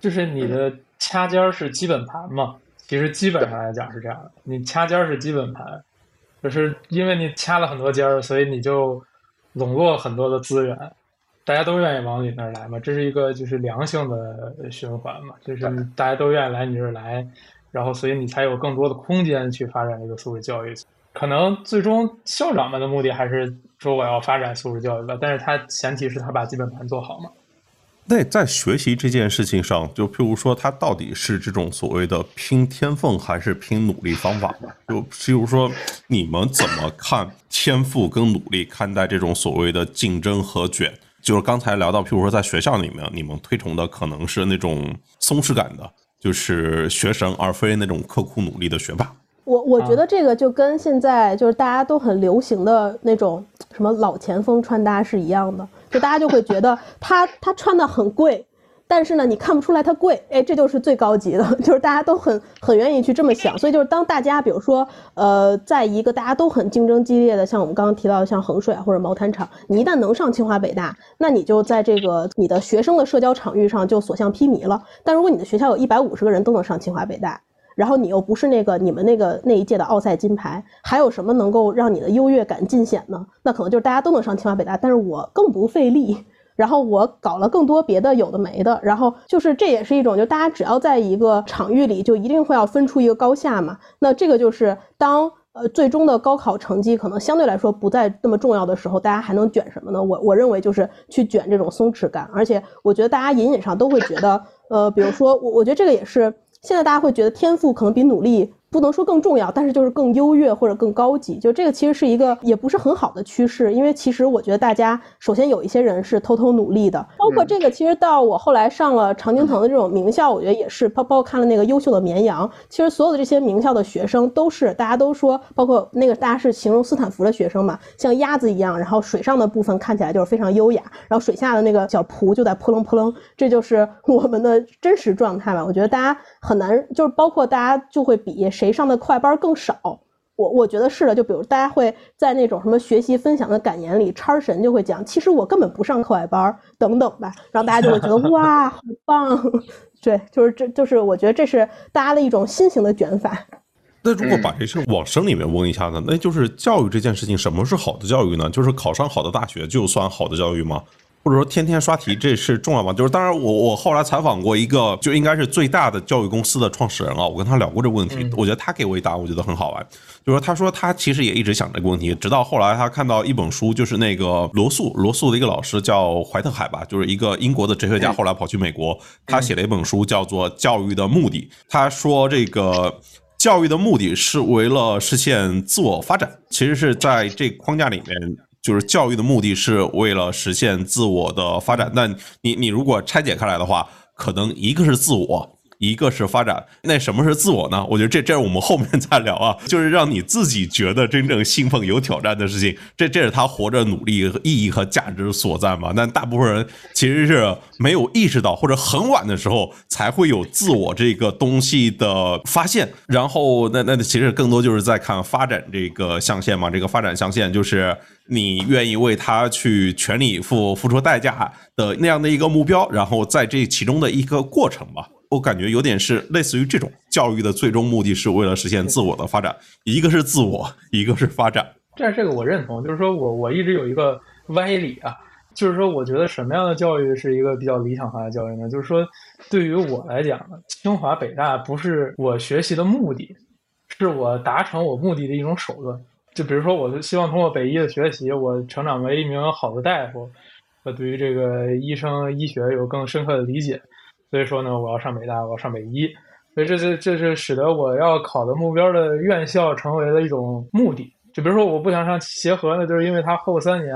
就是你的掐尖儿是基本盘嘛？其实基本上来讲是这样的，你掐尖儿是基本盘，就是因为你掐了很多尖儿，所以你就笼络很多的资源，大家都愿意往你那儿来嘛，这是一个就是良性的循环嘛，就是大家都愿意来你这儿来，然后所以你才有更多的空间去发展这个素质教育。可能最终校长们的目的还是说我要发展素质教育吧，但是他前提是他把基本盘做好嘛。那在学习这件事情上，就譬如说，他到底是这种所谓的拼天分，还是拼努力方法？就譬如说，你们怎么看天赋跟努力看待这种所谓的竞争和卷？就是刚才聊到，譬如说，在学校里面，你们推崇的可能是那种松弛感的，就是学神，而非那种刻苦努力的学霸。我我觉得这个就跟现在就是大家都很流行的那种什么老前锋穿搭是一样的，就大家就会觉得他他穿的很贵，但是呢你看不出来他贵，哎，这就是最高级的，就是大家都很很愿意去这么想。所以就是当大家比如说呃，在一个大家都很竞争激烈的，像我们刚刚提到的像衡水或者毛毯厂，你一旦能上清华北大，那你就在这个你的学生的社交场域上就所向披靡了。但如果你的学校有一百五十个人都能上清华北大，然后你又不是那个你们那个那一届的奥赛金牌，还有什么能够让你的优越感尽显呢？那可能就是大家都能上清华北大，但是我更不费力，然后我搞了更多别的有的没的，然后就是这也是一种，就大家只要在一个场域里，就一定会要分出一个高下嘛。那这个就是当呃最终的高考成绩可能相对来说不再那么重要的时候，大家还能卷什么呢？我我认为就是去卷这种松弛感，而且我觉得大家隐隐上都会觉得，呃，比如说我我觉得这个也是。现在大家会觉得天赋可能比努力不能说更重要，但是就是更优越或者更高级。就这个其实是一个也不是很好的趋势，因为其实我觉得大家首先有一些人是偷偷努力的，包括这个其实到我后来上了常青藤的这种名校，我觉得也是包包括看了那个优秀的绵羊，其实所有的这些名校的学生都是大家都说，包括那个大家是形容斯坦福的学生嘛，像鸭子一样，然后水上的部分看起来就是非常优雅，然后水下的那个小蹼就在扑棱扑棱，这就是我们的真实状态吧。我觉得大家很难，就是包括大家就会比。谁上的快班更少？我我觉得是的。就比如大家会在那种什么学习分享的感言里，叉神就会讲，其实我根本不上课外班等等吧。然后大家就会觉得 哇，好棒！对，就是这就是我觉得这是大家的一种新型的卷法。那如果把这事往深里面问一下呢？那就是教育这件事情，什么是好的教育呢？就是考上好的大学就算好的教育吗？或者说天天刷题，这是重要吗？就是当然，我我后来采访过一个，就应该是最大的教育公司的创始人啊，我跟他聊过这个问题，我觉得他给我一答案，我觉得很好玩。就是他说他其实也一直想这个问题，直到后来他看到一本书，就是那个罗素罗素的一个老师叫怀特海吧，就是一个英国的哲学家，后来跑去美国，他写了一本书叫做《教育的目的》。他说这个教育的目的是为了实现自我发展，其实是在这框架里面。就是教育的目的是为了实现自我的发展，那你你如果拆解开来的话，可能一个是自我。一个是发展，那什么是自我呢？我觉得这这是我们后面再聊啊，就是让你自己觉得真正兴奋、有挑战的事情，这这是他活着努力意义和价值所在嘛？但大部分人其实是没有意识到，或者很晚的时候才会有自我这个东西的发现。然后那那其实更多就是在看发展这个象限嘛，这个发展象限就是你愿意为他去全力以赴、付出代价的那样的一个目标，然后在这其中的一个过程吧。我感觉有点是类似于这种教育的最终目的是为了实现自我的发展，一个是自我，一个是发展。这这个我认同，就是说我我一直有一个歪理啊，就是说我觉得什么样的教育是一个比较理想化的教育呢？就是说对于我来讲，清华北大不是我学习的目的，是我达成我目的的一种手段。就比如说，我希望通过北医的学习，我成长为一名好的大夫，我对于这个医生医学有更深刻的理解。所以说呢，我要上北大，我要上北医，所以这是这是使得我要考的目标的院校成为了一种目的。就比如说，我不想上协和呢，就是因为它后三年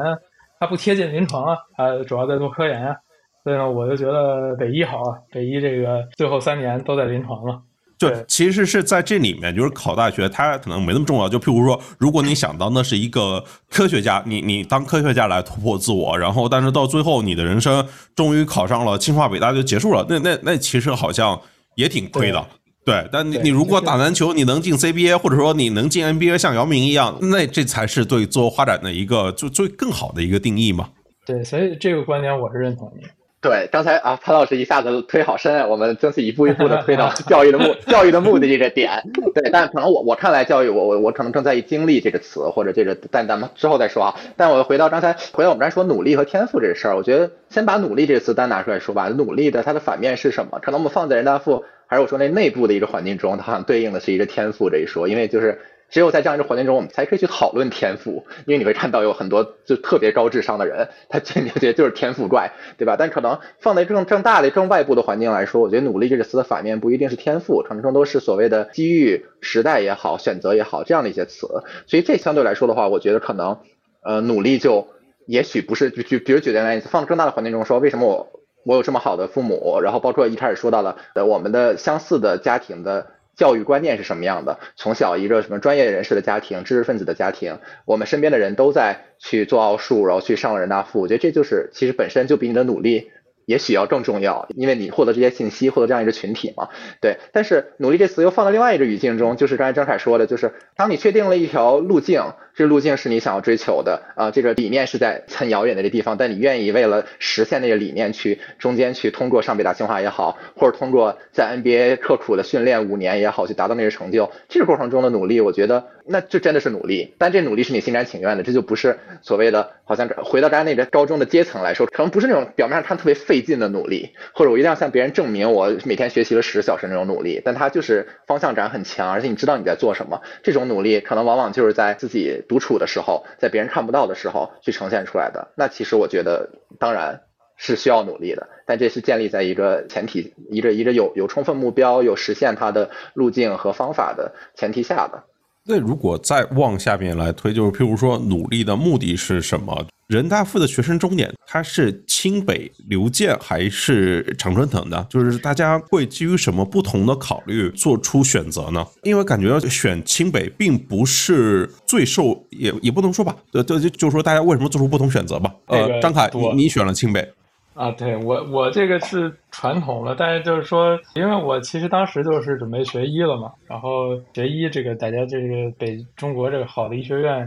它不贴近临床啊，它主要在做科研啊，所以呢，我就觉得北医好啊，北医这个最后三年都在临床了。对，其实是在这里面，就是考大学，它可能没那么重要。就譬如说，如果你想当的是一个科学家，你你当科学家来突破自我，然后但是到最后你的人生终于考上了清华北大就结束了，那那那其实好像也挺亏的。对，但你你如果打篮球你能进 CBA，或者说你能进 NBA，像姚明一样，那这才是对自我发展的一个就最更好的一个定义嘛。对，所以这个观点我是认同的。对，刚才啊，潘老师一下子推好深，我们争取一步一步的推到 教育的目教育的目的这个点。对，但可能我我看来教育，我我我可能正在意经历这个词，或者这个，但咱们之后再说啊。但我回到刚才，回到我们刚才说努力和天赋这个事儿，我觉得先把努力这个词单拿出来说吧。努力的它的反面是什么？可能我们放在人大附，还是我说那内部的一个环境中，它好像对应的是一个天赋这一说，因为就是。只有在这样一个环境中，我们才可以去讨论天赋，因为你会看到有很多就特别高智商的人，他觉得就是天赋怪，对吧？但可能放在更更大的、更外部的环境来说，我觉得努力这个词的反面不一定是天赋，可能更多是所谓的机遇、时代也好、选择也好这样的一些词。所以这相对来说的话，我觉得可能呃努力就也许不是就就比如举个例子，放更大的环境中说，为什么我我有这么好的父母，然后包括一开始说到了呃我们的相似的家庭的。教育观念是什么样的？从小一个什么专业人士的家庭、知识分子的家庭，我们身边的人都在去做奥数，然后去上了人大附，我觉得这就是其实本身就比你的努力也许要更重要，因为你获得这些信息，获得这样一个群体嘛。对，但是努力这词又放到另外一个语境中，就是刚才张凯说的，就是当你确定了一条路径。这路径是你想要追求的。啊，这个理念是在很遥远的这地方，但你愿意为了实现那个理念去中间去通过上北大清华也好，或者通过在 NBA 刻苦的训练五年也好，去达到那个成就，这个过程中的努力，我觉得那就真的是努力，但这努力是你心甘情愿的，这就不是所谓的，好像回到刚才那个高中的阶层来说，可能不是那种表面上看特别费劲的努力，或者我一定要向别人证明我每天学习了十小时那种努力，但它就是方向感很强，而且你知道你在做什么，这种努力可能往往就是在自己。独处的时候，在别人看不到的时候去呈现出来的，那其实我觉得，当然是需要努力的，但这是建立在一个前提，一个一个有有充分目标、有实现它的路径和方法的前提下的。那如果再往下面来推，就是譬如说，努力的目的是什么？人大附的学生终点，它是清北刘建还是常春藤的？就是大家会基于什么不同的考虑做出选择呢？因为感觉选清北并不是最受，也也不能说吧，就就就说大家为什么做出不同选择吧。呃，张凯，你你选了清北。啊，对我我这个是传统了，但是就是说，因为我其实当时就是准备学医了嘛，然后学医这个大家这个北中国这个好的医学院，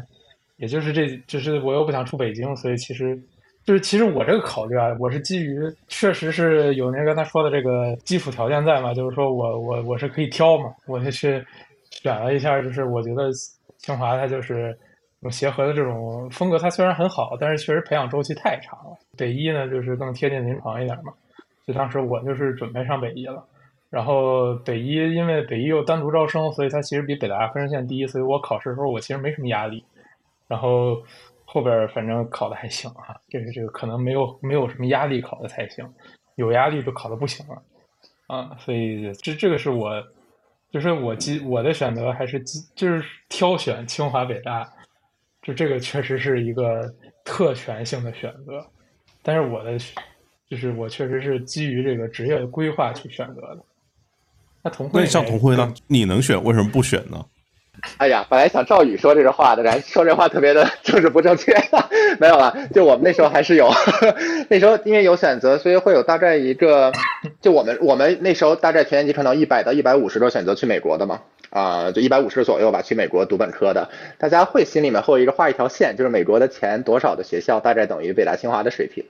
也就是这就是我又不想出北京，所以其实就是其实我这个考虑啊，我是基于确实是有您刚才说的这个基础条件在嘛，就是说我我我是可以挑嘛，我就去选了一下，就是我觉得清华它就是。有协和的这种风格，它虽然很好，但是确实培养周期太长了。北医呢，就是更贴近临床一点嘛。就当时我就是准备上北医了，然后北医因为北医又单独招生，所以它其实比北大分数线低，所以我考试的时候我其实没什么压力。然后后边反正考的还行哈，就是这个可能没有没有什么压力考的才行，有压力就考的不行了啊。所以这这个是我就是我基我的选择还是基就是挑选清华北大。就这个确实是一个特权性的选择，但是我的就是我确实是基于这个职业规划去选择的。那同辉，那像同辉呢？你能选，为什么不选呢？哎呀，本来想赵宇说这个话的，然说这话特别的政治不正确，没有了。就我们那时候还是有，那时候因为有选择，所以会有大概一个，就我们我们那时候大概全年级可能一百到一百五十个选择去美国的嘛。啊，就一百五十左右吧，去美国读本科的，大家会心里面会有一个画一条线，就是美国的前多少的学校大概等于北大清华的水平，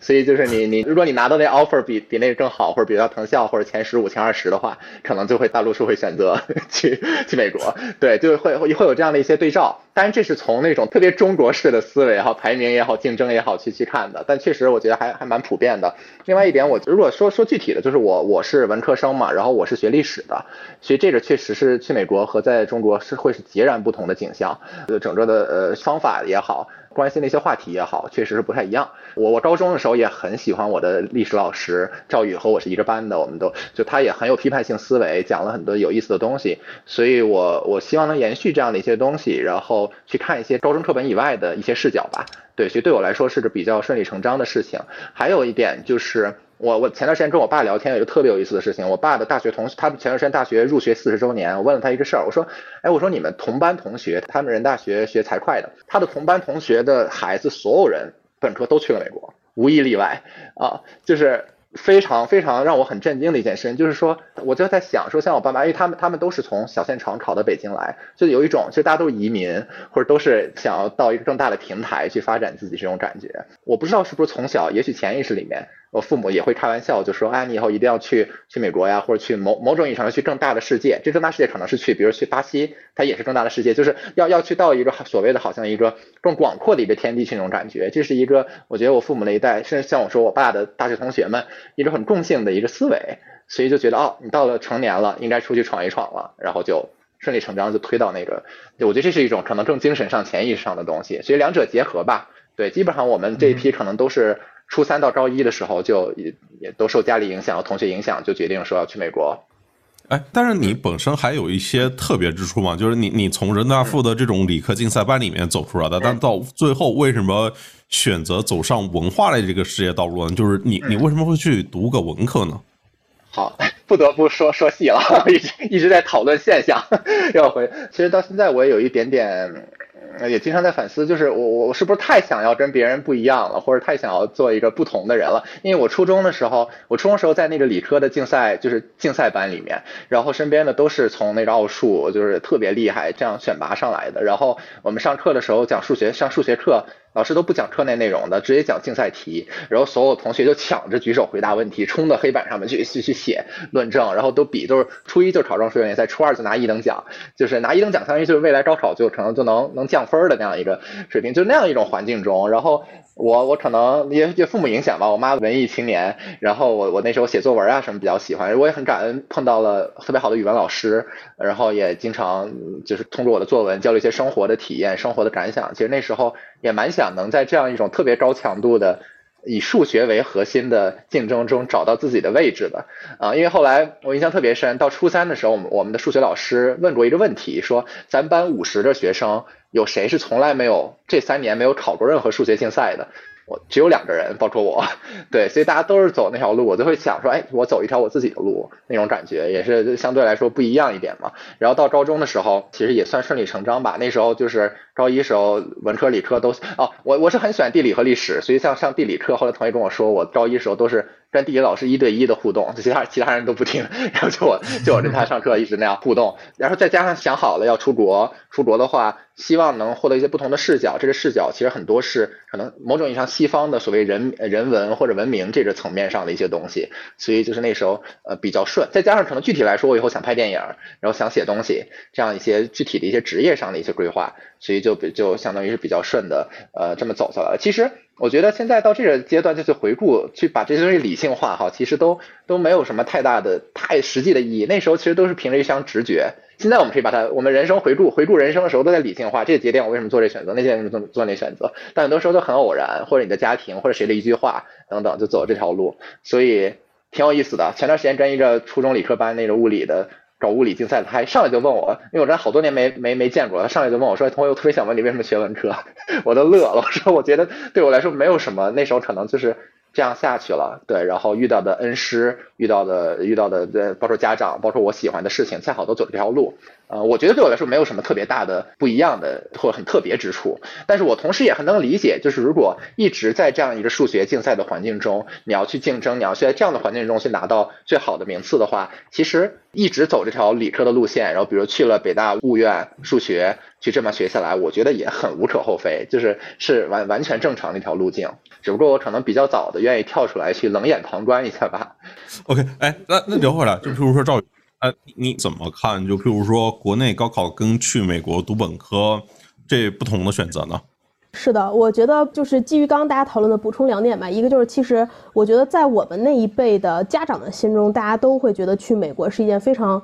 所以就是你你如果你拿到那 offer 比比那个更好，或者比较藤校或者前十五前二十的话，可能就会大多数会选择 去去美国，对，就会会会有这样的一些对照。当然这是从那种特别中国式的思维哈，排名也好，竞争也好去去看的，但确实我觉得还还蛮普遍的。另外一点，我如果说说具体的，就是我我是文科生嘛，然后我是学历史的，所以这个确实是去美国和在中国是会是截然不同的景象，呃，整个的呃方法也好。关心的一些话题也好，确实是不太一样。我我高中的时候也很喜欢我的历史老师赵宇，和我是一个班的，我们都就他也很有批判性思维，讲了很多有意思的东西。所以我我希望能延续这样的一些东西，然后去看一些高中课本以外的一些视角吧。对，所以对我来说是个比较顺理成章的事情。还有一点就是。我我前段时间跟我爸聊天，有一个特别有意思的事情。我爸的大学同学，他们前段时间大学入学四十周年，我问了他一个事儿，我说，哎，我说你们同班同学，他们人大学学财会的，他的同班同学的孩子，所有人本科都去了美国，无一例外啊，就是非常非常让我很震惊的一件事情，就是说，我就在想说，像我爸妈，因为他们他们都是从小县城考到北京来，就有一种，其实大家都是移民，或者都是想要到一个更大的平台去发展自己这种感觉。我不知道是不是从小，也许潜意识里面。我父母也会开玩笑，就说：“哎，你以后一定要去去美国呀，或者去某某种意义上去更大的世界。这更大世界可能是去，比如去巴西，它也是更大的世界，就是要要去到一个所谓的好像一个更广阔的一个天地去那种感觉。这是一个我觉得我父母那一代，甚至像我说我爸的大学同学们，一个很共性的一个思维，所以就觉得哦，你到了成年了，应该出去闯一闯了，然后就顺理成章就推到那个。我觉得这是一种可能更精神上、潜意识上的东西，所以两者结合吧。对，基本上我们这一批可能都是。初三到高一的时候，就也也都受家里影响、同学影响，就决定说要去美国。哎，但是你本身还有一些特别之处嘛？就是你你从人大附的这种理科竞赛班里面走出来的，但到最后为什么选择走上文化类这个事业道路呢？就是你你为什么会去读个文科呢？好，不得不说说细了，一直一直在讨论现象，要回。其实到现在我也有一点点。也经常在反思，就是我我是不是太想要跟别人不一样了，或者太想要做一个不同的人了？因为我初中的时候，我初中时候在那个理科的竞赛，就是竞赛班里面，然后身边的都是从那个奥数，就是特别厉害这样选拔上来的。然后我们上课的时候讲数学，上数学课。老师都不讲课内内容的，直接讲竞赛题，然后所有同学就抢着举手回答问题，冲到黑板上面去去去写论证，然后都比都是初一就考上数学联赛，初二就拿一等奖，就是拿一等奖，相当于就是未来高考就可能就能能降分的那样一个水平，就那样一种环境中，然后。我我可能也也父母影响吧，我妈文艺青年，然后我我那时候写作文啊什么比较喜欢，我也很感恩碰到了特别好的语文老师，然后也经常就是通过我的作文交流一些生活的体验、生活的感想。其实那时候也蛮想能在这样一种特别高强度的以数学为核心的竞争中找到自己的位置的啊。因为后来我印象特别深，到初三的时候，我们我们的数学老师问过一个问题，说咱班五十个学生有谁是从来没有这三年没有考过任何数学竞赛的？我只有两个人，包括我，对，所以大家都是走那条路，我就会想说，哎，我走一条我自己的路，那种感觉也是相对来说不一样一点嘛。然后到高中的时候，其实也算顺理成章吧。那时候就是高一时候，文科理科都哦，我我是很喜欢地理和历史，所以像上地理课，后来同学跟我说，我高一时候都是。跟地理老师一对一的互动，其他其他人都不听，然后就我就我跟他上课一直那样互动，然后再加上想好了要出国，出国的话希望能获得一些不同的视角，这个视角其实很多是可能某种意义上西方的所谓人人文或者文明这个层面上的一些东西，所以就是那时候呃比较顺，再加上可能具体来说我以后想拍电影，然后想写东西，这样一些具体的一些职业上的一些规划，所以就比就相当于是比较顺的呃这么走下来了，其实。我觉得现在到这个阶段就去回顾，去把这些东西理性化哈，其实都都没有什么太大的、太实际的意义。那时候其实都是凭着一项直觉。现在我们可以把它，我们人生回顾回顾人生的时候都在理性化。这个节点我为什么做这选择？那些人做做那选择？但很多时候都很偶然，或者你的家庭，或者谁的一句话等等，就走这条路。所以挺有意思的。前段时间跟一个初中理科班那个物理的。搞物理竞赛的，他上来就问我，因为我这好多年没没没见过，他上来就问我说：“同学，我特别想问你为什么学文科？” 我都乐了，我说：“我觉得对我来说没有什么，那时候可能就是这样下去了，对，然后遇到的恩师，遇到的遇到的，包括家长，包括我喜欢的事情，恰好都走这条路。”呃，我觉得对我来说没有什么特别大的不一样的或很特别之处，但是我同时也很能理解，就是如果一直在这样一个数学竞赛的环境中，你要去竞争，你要去在这样的环境中去拿到最好的名次的话，其实一直走这条理科的路线，然后比如去了北大物院数学，去这么学下来，我觉得也很无可厚非，就是是完完全正常的一条路径，只不过我可能比较早的愿意跳出来去冷眼旁观一下吧。OK，哎，那那聊回来，就比如说赵宇。呃，你怎么看？就譬如说，国内高考跟去美国读本科这不同的选择呢？是的，我觉得就是基于刚刚大家讨论的补充两点吧。一个就是，其实我觉得在我们那一辈的家长的心中，大家都会觉得去美国是一件非常。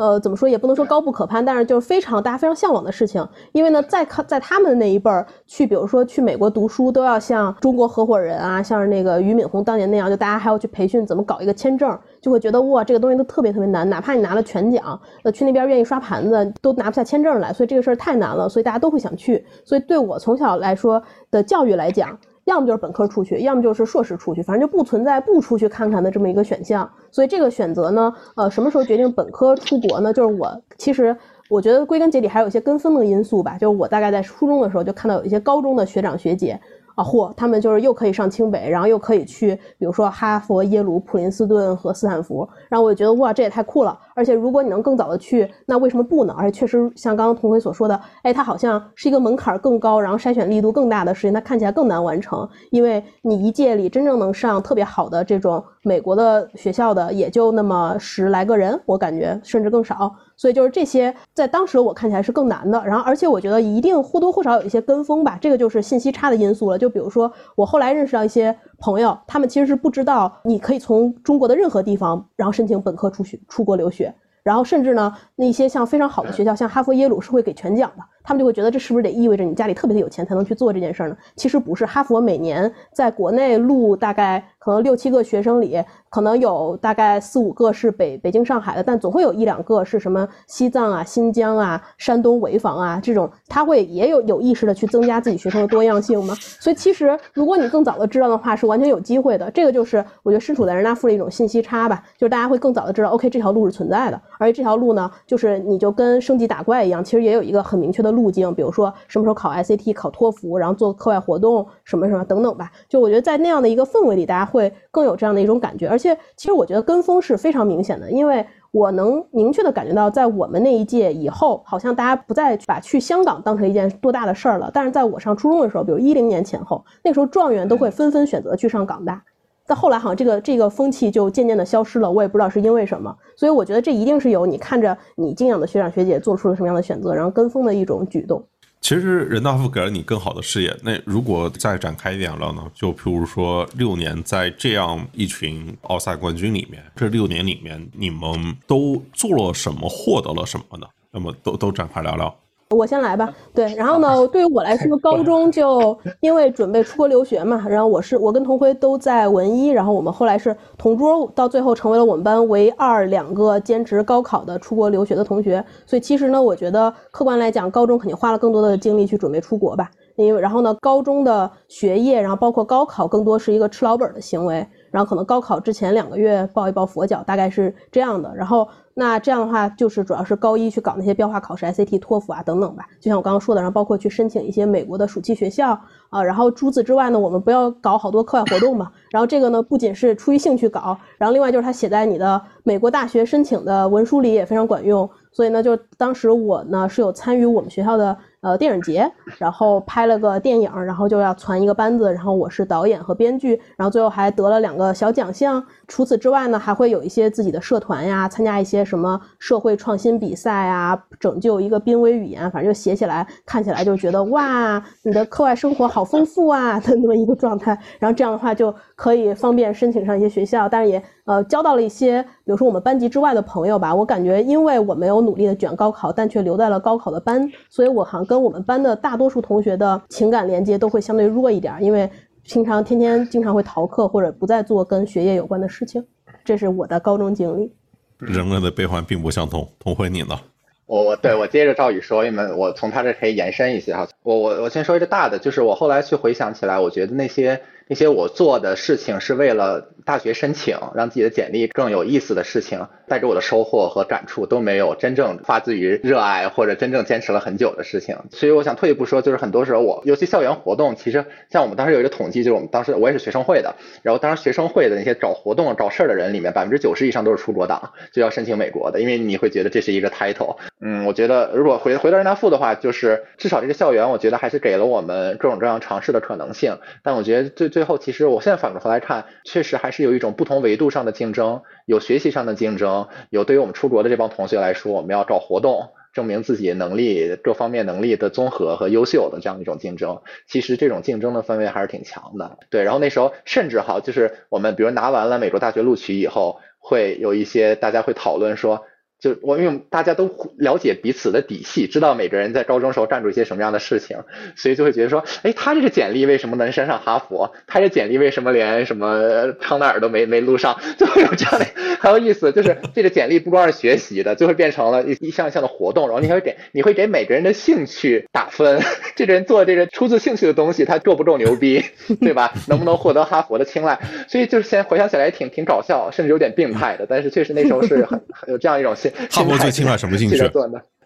呃，怎么说也不能说高不可攀，但是就是非常大家非常向往的事情。因为呢，在看在他们的那一辈儿去，比如说去美国读书，都要像中国合伙人啊，像是那个俞敏洪当年那样，就大家还要去培训怎么搞一个签证，就会觉得哇，这个东西都特别特别难，哪怕你拿了全奖，那去那边愿意刷盘子都拿不下签证来，所以这个事儿太难了，所以大家都会想去。所以对我从小来说的教育来讲。要么就是本科出去，要么就是硕士出去，反正就不存在不出去看看的这么一个选项。所以这个选择呢，呃，什么时候决定本科出国呢？就是我其实我觉得归根结底还有一些跟风的因素吧。就是我大概在初中的时候就看到有一些高中的学长学姐。啊，嚯！他们就是又可以上清北，然后又可以去，比如说哈佛、耶鲁、普林斯顿和斯坦福，然后我就觉得哇，这也太酷了！而且如果你能更早的去，那为什么不呢？而且确实像刚刚童辉所说的，哎，它好像是一个门槛更高，然后筛选力度更大的事情，它看起来更难完成，因为你一届里真正能上特别好的这种美国的学校的也就那么十来个人，我感觉甚至更少。所以就是这些，在当时我看起来是更难的。然后，而且我觉得一定或多或少有一些跟风吧，这个就是信息差的因素了。就比如说，我后来认识到一些朋友，他们其实是不知道你可以从中国的任何地方，然后申请本科出去出国留学。然后甚至呢，那些像非常好的学校，像哈佛、耶鲁是会给全奖的。他们就会觉得这是不是得意味着你家里特别的有钱才能去做这件事儿呢？其实不是，哈佛每年在国内录大概可能六七个学生里，可能有大概四五个是北北京、上海的，但总会有一两个是什么西藏啊、新疆啊、山东潍坊啊这种，他会也有有意识的去增加自己学生的多样性嘛。所以其实如果你更早的知道的话，是完全有机会的。这个就是我觉得身处在人大附的一种信息差吧，就是大家会更早的知道，OK 这条路是存在的，而且这条路呢，就是你就跟升级打怪一样，其实也有一个很明确的路径，比如说。什么时候考 SAT、考托福，然后做课外活动什么什么等等吧。就我觉得在那样的一个氛围里，大家会更有这样的一种感觉。而且，其实我觉得跟风是非常明显的，因为我能明确的感觉到，在我们那一届以后，好像大家不再把去香港当成一件多大的事儿了。但是在我上初中的时候，比如一零年前后，那时候状元都会纷纷选择去上港大。但后来好像这个这个风气就渐渐的消失了，我也不知道是因为什么。所以我觉得这一定是有你看着你敬仰的学长学姐做出了什么样的选择，然后跟风的一种举动。其实人大附给了你更好的视野。那如果再展开一点了呢？就譬如说六年在这样一群奥赛冠军里面，这六年里面你们都做了什么，获得了什么呢？那么都都展开聊聊。我先来吧。对，然后呢，对于我来说，高 中就 因为准备出国留学嘛，然后我是我跟童辉都在文一，然后我们后来是同桌，到最后成为了我们班唯二两个坚持高考的出国留学的同学。所以其实呢，我觉得客观来讲，高中肯定花了更多的精力去准备出国吧。因为然后呢，高中的学业，然后包括高考，更多是一个吃老本的行为。然后可能高考之前两个月抱一抱佛脚，大概是这样的。然后那这样的话，就是主要是高一去搞那些标化考试，SAT、托福啊等等吧。就像我刚刚说的，然后包括去申请一些美国的暑期学校啊。然后除此之外呢，我们不要搞好多课外活动嘛。然后这个呢，不仅是出于兴趣搞，然后另外就是它写在你的美国大学申请的文书里也非常管用。所以呢，就当时我呢是有参与我们学校的。呃，电影节，然后拍了个电影，然后就要攒一个班子，然后我是导演和编剧，然后最后还得了两个小奖项。除此之外呢，还会有一些自己的社团呀，参加一些什么社会创新比赛啊，拯救一个濒危语言，反正就写起来，看起来就觉得哇，你的课外生活好丰富啊 的那么一个状态。然后这样的话就可以方便申请上一些学校，但是也呃交到了一些，比如说我们班级之外的朋友吧。我感觉因为我没有努力的卷高考，但却留在了高考的班，所以我好像。跟我们班的大多数同学的情感连接都会相对弱一点，因为平常天天经常会逃课或者不再做跟学业有关的事情。这是我的高中经历。人们的悲欢并不相同，同回你呢？我我对我接着赵宇说，因为我从他这可以延伸一些哈。我我我先说一个大的，就是我后来去回想起来，我觉得那些。那些我做的事情是为了大学申请，让自己的简历更有意思的事情，带给我的收获和感触都没有真正发自于热爱或者真正坚持了很久的事情。所以我想退一步说，就是很多时候我，尤其校园活动，其实像我们当时有一个统计，就是我们当时我也是学生会的，然后当时学生会的那些找活动找事儿的人里面，百分之九十以上都是出国党，就要申请美国的，因为你会觉得这是一个 title。嗯，我觉得如果回回到人大附的话，就是至少这个校园，我觉得还是给了我们各种各样尝试的可能性。但我觉得最最。最后，其实我现在反过头来看，确实还是有一种不同维度上的竞争，有学习上的竞争，有对于我们出国的这帮同学来说，我们要找活动证明自己能力各方面能力的综合和优秀的这样一种竞争。其实这种竞争的氛围还是挺强的。对，然后那时候甚至哈，就是我们比如拿完了美国大学录取以后，会有一些大家会讨论说。就我因为大家都了解彼此的底细，知道每个人在高中时候干出一些什么样的事情，所以就会觉得说，哎，他这个简历为什么能升上哈佛？他这简历为什么连什么康奈尔都没没录上？就会有这样的很有意思，就是这个简历不光是学习的，就会变成了一一项一项的活动，然后你会给你会给每个人的兴趣打分，这个人做这个出自兴趣的东西，他够不够牛逼，对吧？能不能获得哈佛的青睐？所以就是现在回想起来也挺挺搞笑，甚至有点病态的，但是确实那时候是很有这样一种心。哈佛最青睐什么兴趣？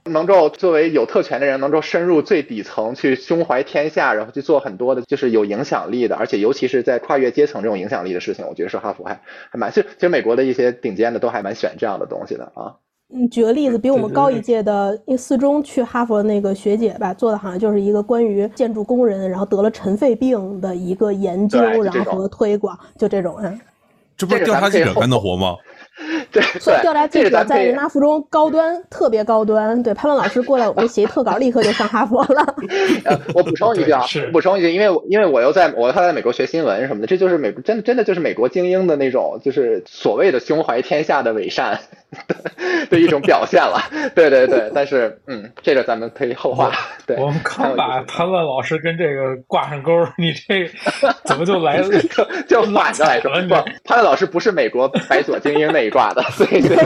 能够作为有特权的人，能够深入最底层去胸怀天下，然后去做很多的，就是有影响力的，而且尤其是在跨越阶层这种影响力的事情，我觉得是哈佛还还蛮，其实其实美国的一些顶尖的都还蛮选这样的东西的啊。嗯，举个例子，比我们高一届的四中去哈佛的那个学姐吧，做的好像就是一个关于建筑工人然后得了尘肺病的一个研究，然后和推广，就这种嗯。这不是调查记者干的活吗？对，调查记者在人大附中高端，特别高端。对，潘文老师过来，我们写一特稿，立刻就上哈佛了。我补充一句啊，补充一句，因为因为我又在我他在美国学新闻什么的，这就是美真的真的就是美国精英的那种，就是所谓的胸怀天下的伪善 的一种表现了。对对对，但是嗯，这个咱们可以后话。对，我们刚把潘乱老师跟这个挂上钩，你这 怎么就来了？就反着来说，不，潘乱老师不是美国白左精英那一。挂的，对对。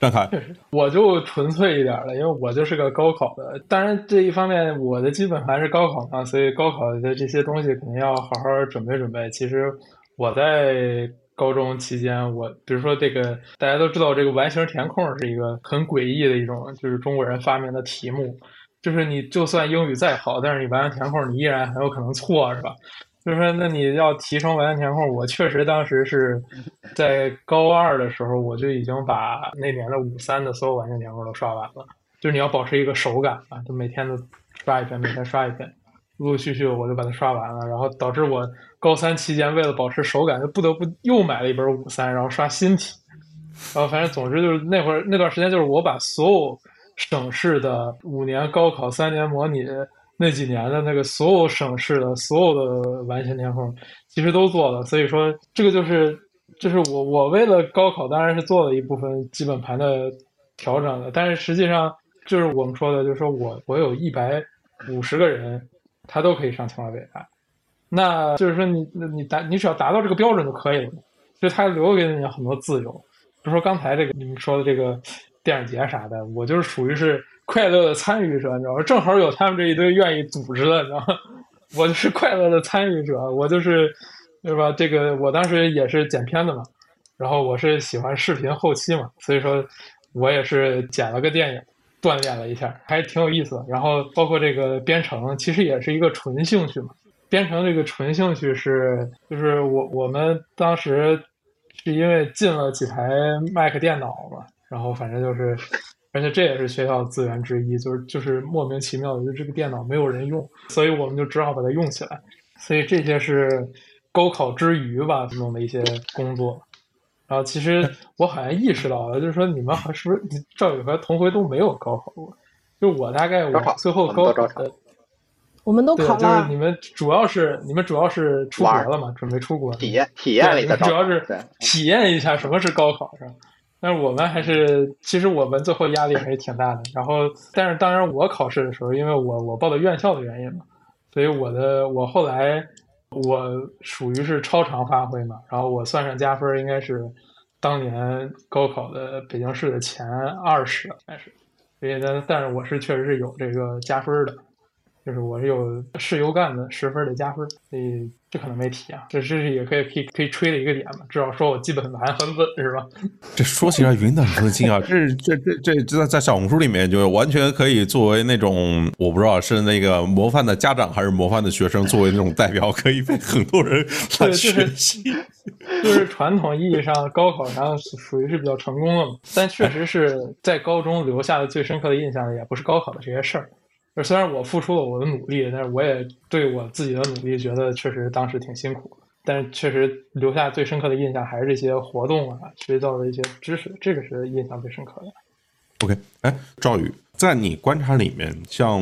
张凯，我就纯粹一点了，因为我就是个高考的。当然，这一方面我的基本还是高考嘛，所以高考的这些东西肯定要好好准备准备。其实我在高中期间，我比如说这个，大家都知道这个完形填空是一个很诡异的一种，就是中国人发明的题目，就是你就算英语再好，但是你完形填空，你依然很有可能错，是吧？就是说，那你要提升完形填空，我确实当时是在高二的时候，我就已经把那年的五三的所有完形填空都刷完了。就是你要保持一个手感啊，就每天都刷一遍，每天刷一遍，陆陆续续我就把它刷完了。然后导致我高三期间为了保持手感，就不得不又买了一本五三，然后刷新题。然后反正总之就是那会儿那段时间，就是我把所有省市的五年高考三年模拟。那几年的那个所有省市的所有的完形填空，其实都做了。所以说，这个就是，就是我我为了高考，当然是做了一部分基本盘的调整的。但是实际上，就是我们说的，就是说我我有一百五十个人，他都可以上清华北大，那就是说你你达你只要达到这个标准就可以了，所以他留给你很多自由。比如说刚才这个你们说的这个电影节啥的，我就是属于是快乐的参与者，你知道吗？正好有他们这一堆愿意组织的，你知道吗？我就是快乐的参与者，我就是对吧？这个我当时也是剪片子嘛，然后我是喜欢视频后期嘛，所以说我也是剪了个电影，锻炼了一下，还挺有意思的。然后包括这个编程，其实也是一个纯兴趣嘛。编程这个纯兴趣是，就是我我们当时。是因为进了几台 Mac 电脑嘛，然后反正就是，而且这也是学校资源之一，就是就是莫名其妙的，就这个电脑没有人用，所以我们就只好把它用起来。所以这些是高考之余吧弄的一些工作。然后其实我好像意识到了，就是说你们还是不是赵宇和童辉都没有高考过？就我大概我最后高考的。我们都考了，就是你们主要是你们主要是出国了嘛，准备出国体验体验了一下，主要是体验一下什么是高考，是吧？但是我们还是，其实我们最后压力还是挺大的。然后，但是当然我考试的时候，因为我我报的院校的原因嘛，所以我的我后来我属于是超常发挥嘛，然后我算上加分，应该是当年高考的北京市的前二十，应该是。所以呢，但是我是确实是有这个加分的。就是我是有是优干的，十分的加分，所以这可能没提啊。这这是也可以可以可以吹的一个点嘛，至少说我基本盘很稳，是吧？这说起来云淡风轻啊，这是这这这在在小红书里面就完全可以作为那种我不知道是那个模范的家长还是模范的学生，作为那种代表，可以被很多人来学习。就是传统意义上高考上属于是比较成功的嘛，但确实是在高中留下的最深刻的印象，也不是高考的这些事儿。就虽然我付出了我的努力，但是我也对我自己的努力觉得确实当时挺辛苦。但是确实留下最深刻的印象还是这些活动啊，学到的一些知识，这个是印象最深刻的。OK，哎，赵宇，在你观察里面，像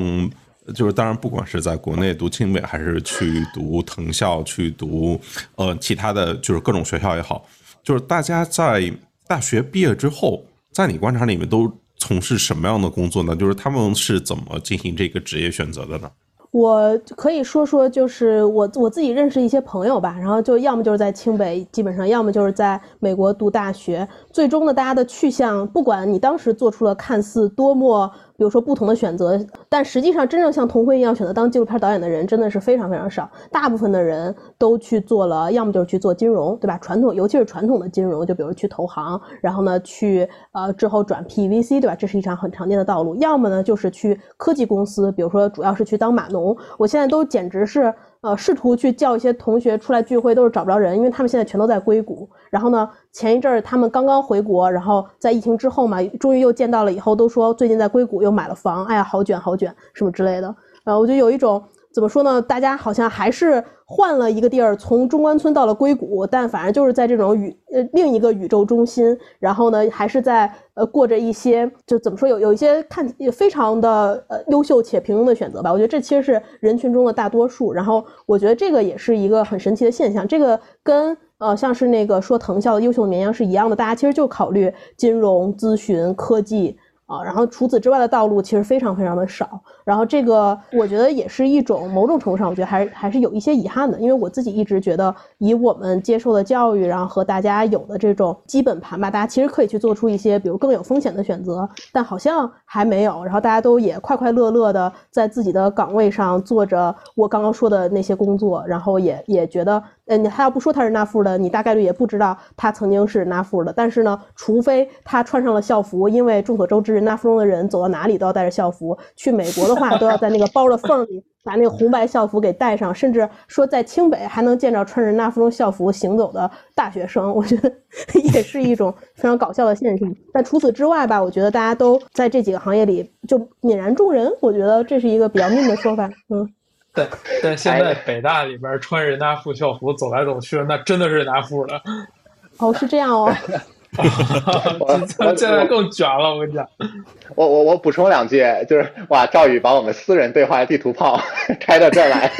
就是当然，不管是在国内读清北，还是去读藤校，去读呃其他的就是各种学校也好，就是大家在大学毕业之后，在你观察里面都。从事什么样的工作呢？就是他们是怎么进行这个职业选择的呢？我可以说说，就是我我自己认识一些朋友吧，然后就要么就是在清北，基本上要么就是在美国读大学。最终呢，大家的去向，不管你当时做出了看似多么。比如说不同的选择，但实际上真正像童辉一样选择当纪录片导演的人真的是非常非常少。大部分的人都去做了，要么就是去做金融，对吧？传统，尤其是传统的金融，就比如去投行，然后呢去呃之后转 PVC，对吧？这是一场很常见的道路。要么呢就是去科技公司，比如说主要是去当码农。我现在都简直是。呃，试图去叫一些同学出来聚会，都是找不着人，因为他们现在全都在硅谷。然后呢，前一阵儿他们刚刚回国，然后在疫情之后嘛，终于又见到了，以后都说最近在硅谷又买了房，哎呀，好卷好卷，什么之类的。呃，我就有一种。怎么说呢？大家好像还是换了一个地儿，从中关村到了硅谷，但反正就是在这种宇呃另一个宇宙中心，然后呢，还是在呃过着一些就怎么说有有一些看也非常的呃优秀且平庸的选择吧。我觉得这其实是人群中的大多数。然后我觉得这个也是一个很神奇的现象。这个跟呃像是那个说藤校的优秀绵羊是一样的，大家其实就考虑金融、咨询、科技。啊，然后除此之外的道路其实非常非常的少，然后这个我觉得也是一种某种程度上，我觉得还是还是有一些遗憾的，因为我自己一直觉得以我们接受的教育，然后和大家有的这种基本盘吧，大家其实可以去做出一些比如更有风险的选择，但好像还没有，然后大家都也快快乐乐的在自己的岗位上做着我刚刚说的那些工作，然后也也觉得。嗯，他要不说他是纳富的，你大概率也不知道他曾经是纳富的。但是呢，除非他穿上了校服，因为众所周知，纳富中的人走到哪里都要带着校服。去美国的话，都要在那个包的缝里把那个红白校服给带上。甚至说在清北还能见着穿着纳富中校服行走的大学生，我觉得 也是一种非常搞笑的现象。但除此之外吧，我觉得大家都在这几个行业里就泯然众人。我觉得这是一个比较命的说法。嗯。但但现在北大里边穿人大附校服走来走去，那真的是人大附的。哦，是这样哦。现在更卷了，我跟你讲。我我我补充两句，就是哇，赵宇把我们私人对话的地图炮 开到这儿来，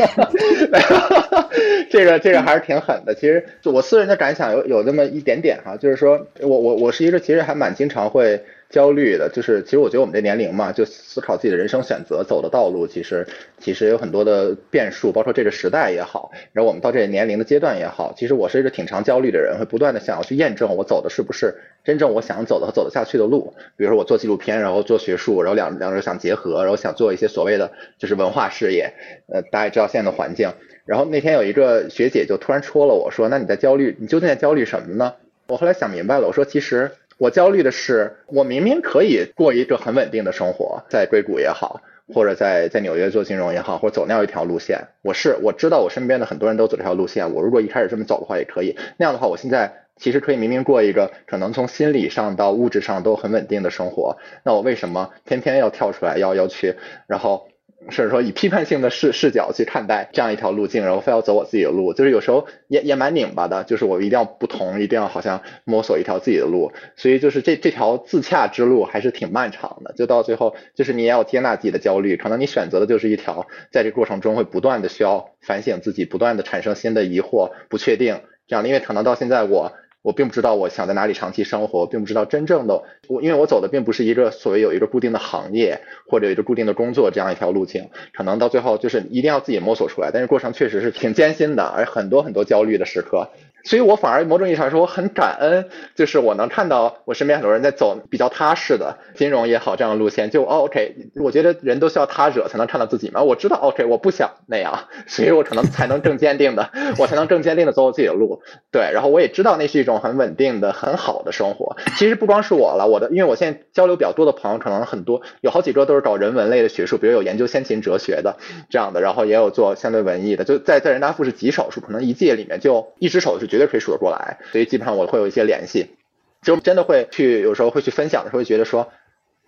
这个这个还是挺狠的。其实我私人的感想有有那么一点点哈，就是说我我我是一个其实还蛮经常会焦虑的，就是其实我觉得我们这年龄嘛，就思考自己的人生选择走的道路，其实其实有很多的变数，包括这个时代也好，然后我们到这个年龄的阶段也好，其实我是一个挺常焦虑的人，会不断的想要去验证我走的是不是真正我想走的和走得下去的路。比如说我做纪录片，然后做学术，然后两两者想结合，然后想做一些所谓的就是文化事业。呃，大家也知道现在的环境。然后那天有一个学姐就突然戳了我说：“那你在焦虑？你究竟在焦虑什么呢？”我后来想明白了，我说其实。我焦虑的是，我明明可以过一个很稳定的生活，在硅谷也好，或者在在纽约做金融也好，或者走那样一条路线。我是我知道我身边的很多人都走这条路线，我如果一开始这么走的话也可以。那样的话，我现在其实可以明明过一个可能从心理上到物质上都很稳定的生活。那我为什么偏偏要跳出来，要要去，然后？甚至说以批判性的视视角去看待这样一条路径，然后非要走我自己的路，就是有时候也也蛮拧巴的。就是我一定要不同，一定要好像摸索一条自己的路，所以就是这这条自洽之路还是挺漫长的。就到最后，就是你也要接纳自己的焦虑，可能你选择的就是一条在这过程中会不断的需要反省自己，不断的产生新的疑惑、不确定这样的。因为可能到现在我。我并不知道我想在哪里长期生活，并不知道真正的我，因为我走的并不是一个所谓有一个固定的行业或者有一个固定的工作这样一条路径，可能到最后就是一定要自己摸索出来，但是过程确实是挺艰辛的，而很多很多焦虑的时刻。所以我反而某种意义上说，我很感恩，就是我能看到我身边很多人在走比较踏实的金融也好这样的路线。就 OK，我觉得人都需要他者才能看到自己嘛。我知道 OK，我不想那样，所以我可能才能更坚定的，我才能更坚定的走我自己的路。对，然后我也知道那是一种很稳定的、很好的生活。其实不光是我了，我的，因为我现在交流比较多的朋友，可能很多有好几个都是搞人文类的学术，比如有研究先秦哲学的这样的，然后也有做相对文艺的，就在在人大附是极少数，可能一届里面就一只手是绝。对可以数得过来，所以基本上我会有一些联系，就真的会去有时候会去分享的时候，觉得说，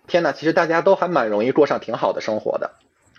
天呐，其实大家都还蛮容易过上挺好的生活的，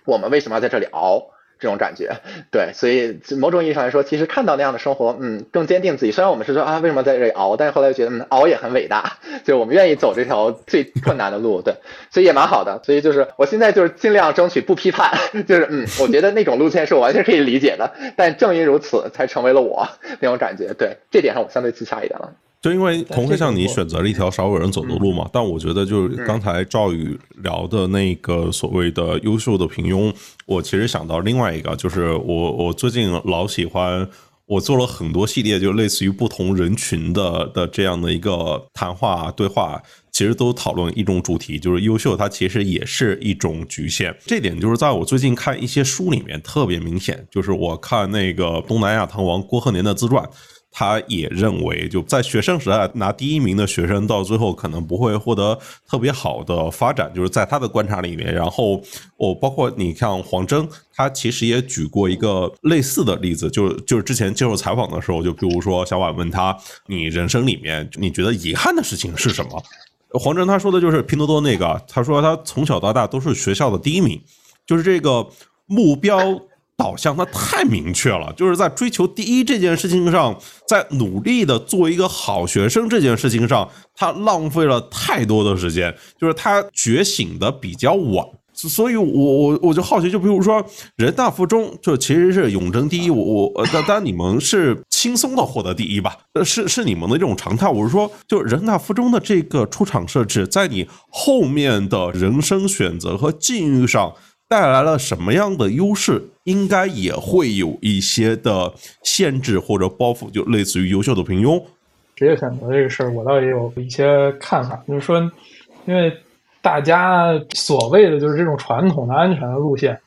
我们为什么要在这里熬？这种感觉，对，所以某种意义上来说，其实看到那样的生活，嗯，更坚定自己。虽然我们是说啊，为什么在这里熬？但是后来又觉得，嗯，熬也很伟大，就我们愿意走这条最困难的路，对，所以也蛮好的。所以就是我现在就是尽量争取不批判，就是嗯，我觉得那种路线是我完全可以理解的。但正因如此，才成为了我 那种感觉。对，这点上我相对自洽一点了。就因为同会像你选择了一条少有人走的路嘛，但我觉得就是刚才赵宇聊的那个所谓的优秀的平庸，我其实想到另外一个，就是我我最近老喜欢，我做了很多系列，就类似于不同人群的的这样的一个谈话对话，其实都讨论一种主题，就是优秀它其实也是一种局限。这点就是在我最近看一些书里面特别明显，就是我看那个东南亚唐王郭鹤年的自传。他也认为，就在学生时代拿第一名的学生，到最后可能不会获得特别好的发展，就是在他的观察里面。然后，我包括你像黄峥，他其实也举过一个类似的例子，就是就是之前接受采访的时候，就比如说小婉问他，你人生里面你觉得遗憾的事情是什么？黄峥他说的就是拼多多那个，他说他从小到大都是学校的第一名，就是这个目标。导向它太明确了，就是在追求第一这件事情上，在努力的做一个好学生这件事情上，他浪费了太多的时间，就是他觉醒的比较晚，所以我我我就好奇，就比如说人大附中，就其实是永争第一，我我呃当然你们是轻松的获得第一吧，是是你们的这种常态。我是说，就人大附中的这个出场设置，在你后面的人生选择和境遇上。带来了什么样的优势？应该也会有一些的限制或者包袱，就类似于优秀的平庸。职业选择这个事儿，我倒也有一些看法，就是说，因为大家所谓的就是这种传统的安全的路线，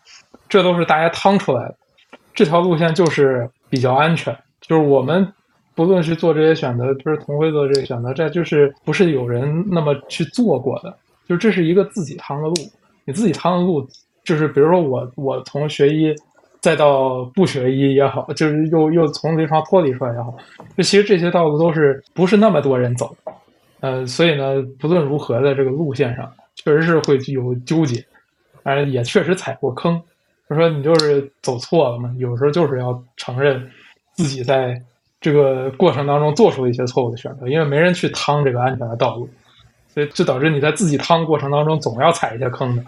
这都是大家趟出来的。这条路线就是比较安全，就是我们不论是做这些选择，就是同辉做这个选择，这就是不是有人那么去做过的，就这是一个自己趟的路，你自己趟的路。就是比如说我我从学医再到不学医也好，就是又又从临床脱离出来也好，就其实这些道路都是不是那么多人走，呃，所以呢，不论如何在这个路线上，确实是会有纠结，当然也确实踩过坑。就说你就是走错了嘛，有时候就是要承认自己在这个过程当中做出了一些错误的选择，因为没人去趟这个安全的道路，所以就导致你在自己趟过程当中总要踩一些坑的。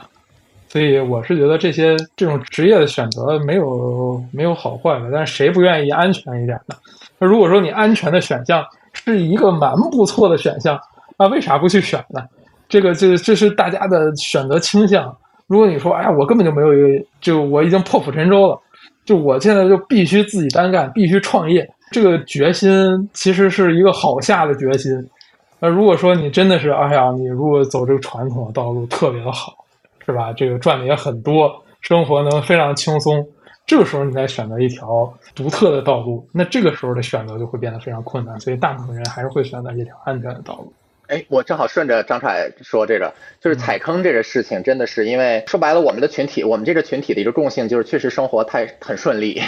所以我是觉得这些这种职业的选择没有没有好坏的，但是谁不愿意安全一点呢？那如果说你安全的选项是一个蛮不错的选项，那为啥不去选呢？这个这这是大家的选择倾向。如果你说，哎呀，我根本就没有，就我已经破釜沉舟了，就我现在就必须自己单干，必须创业，这个决心其实是一个好下的决心。那如果说你真的是，哎呀，你如果走这个传统的道路特别的好，是吧？这个赚的也很多，生活能非常轻松，这个时候你再选择一条独特的道路，那这个时候的选择就会变得非常困难。所以大部分人还是会选择这条安全的道路。哎，我正好顺着张凯说这个，就是踩坑这个事情，真的是因为说白了，我们的群体，我们这个群体的一个共性就是确实生活太很顺利，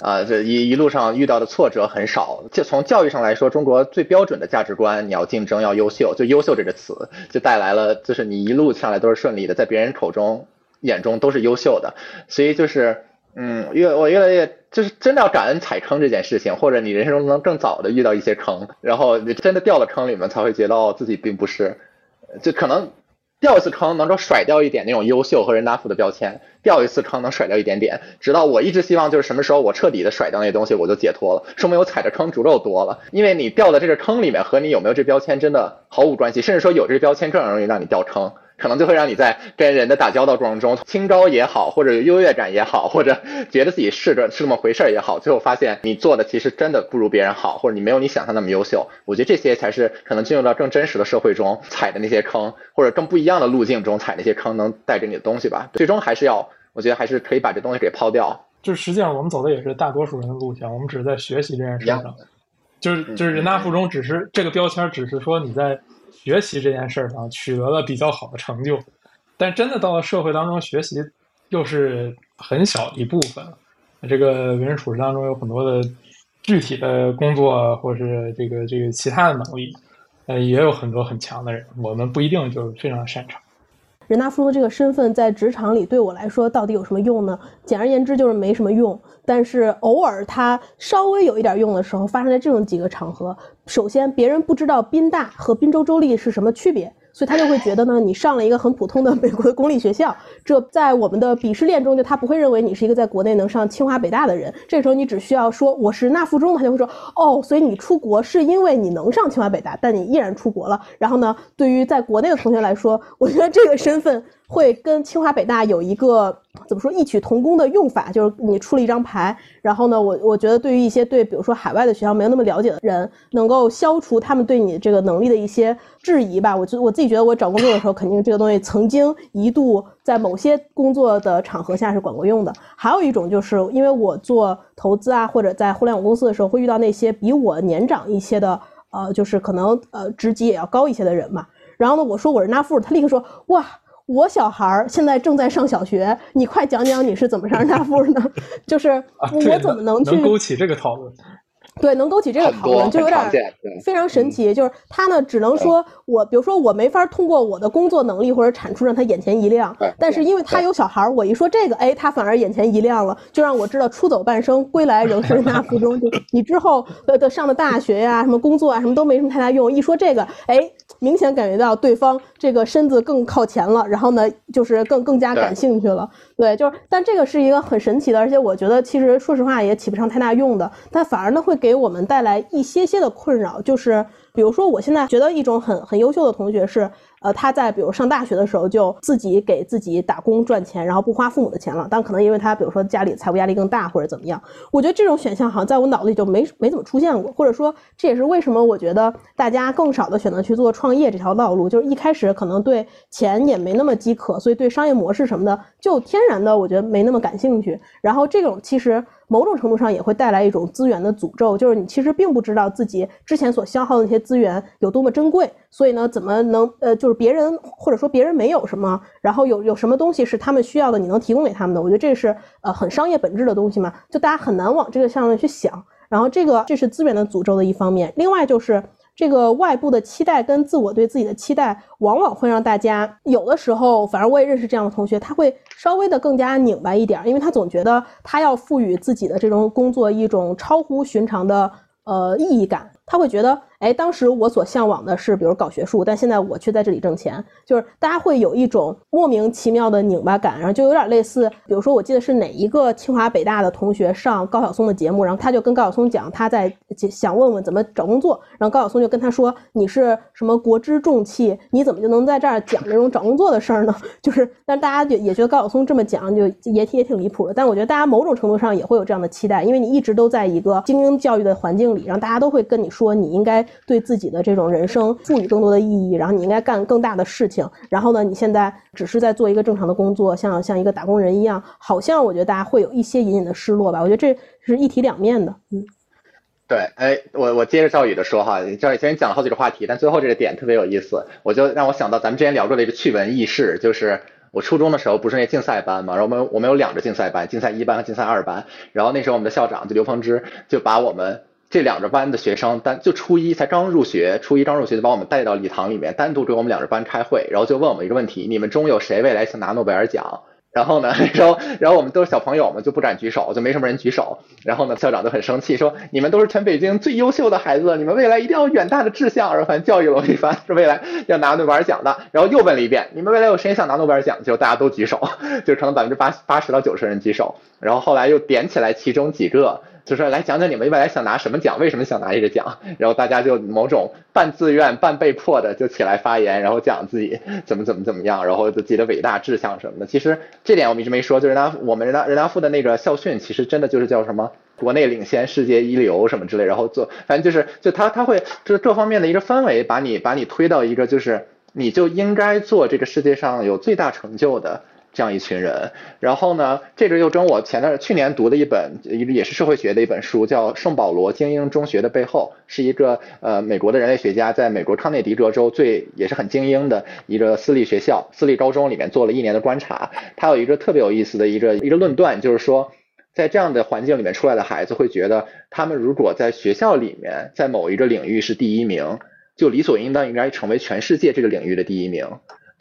啊，这一一路上遇到的挫折很少。就从教育上来说，中国最标准的价值观，你要竞争，要优秀，就优秀这个词就带来了，就是你一路上来都是顺利的，在别人口中眼中都是优秀的，所以就是。嗯，越我越来越就是真的要感恩踩坑这件事情，或者你人生中能更早的遇到一些坑，然后你真的掉了坑里面，才会觉得自己并不是，就可能掉一次坑能够甩掉一点那种优秀和人大富的标签，掉一次坑能甩掉一点点，直到我一直希望就是什么时候我彻底的甩掉那些东西，我就解脱了，说明我踩的坑足够多了，因为你掉的这个坑里面和你有没有这标签真的毫无关系，甚至说有这标签更容易让你掉坑。可能就会让你在跟人的打交道过程中，清高也好，或者有优越感也好，或者 觉得自己是个是那么回事儿也好，最后发现你做的其实真的不如别人好，或者你没有你想象那么优秀。我觉得这些才是可能进入到更真实的社会中踩的那些坑，或者更不一样的路径中踩那些坑，能带给你的东西吧。最终还是要，我觉得还是可以把这东西给抛掉。就是实际上我们走的也是大多数人的路线，我们只是在学习这件事上，就是就是人大附中只是这个标签，只是说你在。学习这件事儿上取得了比较好的成就，但真的到了社会当中学习又是很小一部分。这个为人处事当中有很多的具体的工作，或是这个这个其他的能力，呃，也有很多很强的人。我们不一定就是非常擅长。人大附中这个身份在职场里对我来说到底有什么用呢？简而言之就是没什么用。但是偶尔他稍微有一点用的时候，发生在这种几个场合。首先，别人不知道宾大和宾州州立是什么区别。所以他就会觉得呢，你上了一个很普通的美国的公立学校，这在我们的鄙视链中，就他不会认为你是一个在国内能上清华北大的人。这时候你只需要说我是那附中，他就会说哦，所以你出国是因为你能上清华北大，但你依然出国了。然后呢，对于在国内的同学来说，我觉得这个身份。会跟清华北大有一个怎么说异曲同工的用法，就是你出了一张牌，然后呢，我我觉得对于一些对比如说海外的学校没有那么了解的人，能够消除他们对你这个能力的一些质疑吧。我觉我自己觉得我找工作的时候，肯定这个东西曾经一度在某些工作的场合下是管过用的。还有一种就是因为我做投资啊，或者在互联网公司的时候，会遇到那些比我年长一些的，呃，就是可能呃职级也要高一些的人嘛。然后呢，我说我是纳富，他立刻说哇。我小孩儿现在正在上小学，你快讲讲你是怎么上大 附的？就是我怎么能去勾起这个讨论？对，能勾起这个讨论，就有点非常神奇。就是他呢，只能说我，比如说我没法通过我的工作能力或者产出让他眼前一亮，但是因为他有小孩儿，我一说这个，哎，他反而眼前一亮了，就让我知道出走半生，归来仍是那附中。就你之后的的上的大学呀，什么工作啊，什么都没什么太大用。一说这个，哎。明显感觉到对方这个身子更靠前了，然后呢，就是更更加感兴趣了。对，就是，但这个是一个很神奇的，而且我觉得其实说实话也起不上太大用的，但反而呢会给我们带来一些些的困扰，就是比如说我现在觉得一种很很优秀的同学是。呃，他在比如上大学的时候就自己给自己打工赚钱，然后不花父母的钱了。但可能因为他比如说家里财务压力更大或者怎么样，我觉得这种选项好像在我脑子里就没没怎么出现过。或者说这也是为什么我觉得大家更少的选择去做创业这条道路，就是一开始可能对钱也没那么饥渴，所以对商业模式什么的就天然的我觉得没那么感兴趣。然后这种其实。某种程度上也会带来一种资源的诅咒，就是你其实并不知道自己之前所消耗的那些资源有多么珍贵，所以呢，怎么能呃，就是别人或者说别人没有什么，然后有有什么东西是他们需要的，你能提供给他们的？我觉得这是呃很商业本质的东西嘛，就大家很难往这个上面去想。然后这个这是资源的诅咒的一方面，另外就是。这个外部的期待跟自我对自己的期待，往往会让大家有的时候，反正我也认识这样的同学，他会稍微的更加拧巴一点，因为他总觉得他要赋予自己的这种工作一种超乎寻常的呃意义感。他会觉得，哎，当时我所向往的是，比如搞学术，但现在我却在这里挣钱，就是大家会有一种莫名其妙的拧巴感，然后就有点类似，比如说我记得是哪一个清华北大的同学上高晓松的节目，然后他就跟高晓松讲他在想问问怎么找工作，然后高晓松就跟他说你是什么国之重器，你怎么就能在这儿讲这种找工作的事儿呢？就是，但大家就也觉得高晓松这么讲就也也挺离谱的，但我觉得大家某种程度上也会有这样的期待，因为你一直都在一个精英教育的环境里，然后大家都会跟你说你应该。对自己的这种人生赋予更多的意义，然后你应该干更大的事情。然后呢，你现在只是在做一个正常的工作，像像一个打工人一样，好像我觉得大家会有一些隐隐的失落吧。我觉得这是一体两面的。嗯，对，哎，我我接着赵宇的说哈，赵宇前讲了好几个话题，但最后这个点特别有意思，我就让我想到咱们之前聊过的一个趣闻轶事，就是我初中的时候不是那竞赛班嘛，然后我们我们有两个竞赛班，竞赛一班和竞赛二班，然后那时候我们的校长就刘鹏之就把我们。这两个班的学生单就初一才刚入学，初一刚入学就把我们带到礼堂里面，单独给我们两个班开会，然后就问我们一个问题：你们中有谁未来想拿诺贝尔奖？然后呢，然后然后我们都是小朋友嘛，就不敢举手，就没什么人举手。然后呢，校长就很生气，说你们都是全北京最优秀的孩子，你们未来一定要远大的志向，然后反正教育了我一番，说未来要拿诺贝尔奖的。然后又问了一遍，你们未来有谁想拿诺贝尔奖？就大家都举手，就可能百分之八八十到九十人举手。然后后来又点起来其中几个。就说来讲讲你们未来想拿什么奖，为什么想拿这个奖？然后大家就某种半自愿半被迫的就起来发言，然后讲自己怎么怎么怎么样，然后自己的伟大志向什么的。其实这点我们一直没说，就是人大我们人大人大附的那个校训，其实真的就是叫什么国内领先、世界一流什么之类。然后做反正就是就他他会就是各方面的一个氛围，把你把你推到一个就是你就应该做这个世界上有最大成就的。这样一群人，然后呢，这个又跟我前段去年读的一本，也是社会学的一本书，叫《圣保罗精英中学的背后》，是一个呃美国的人类学家在美国康涅狄格州最也是很精英的一个私立学校、私立高中里面做了一年的观察。他有一个特别有意思的一个一个论断，就是说，在这样的环境里面出来的孩子会觉得，他们如果在学校里面在某一个领域是第一名，就理所应当应该成为全世界这个领域的第一名。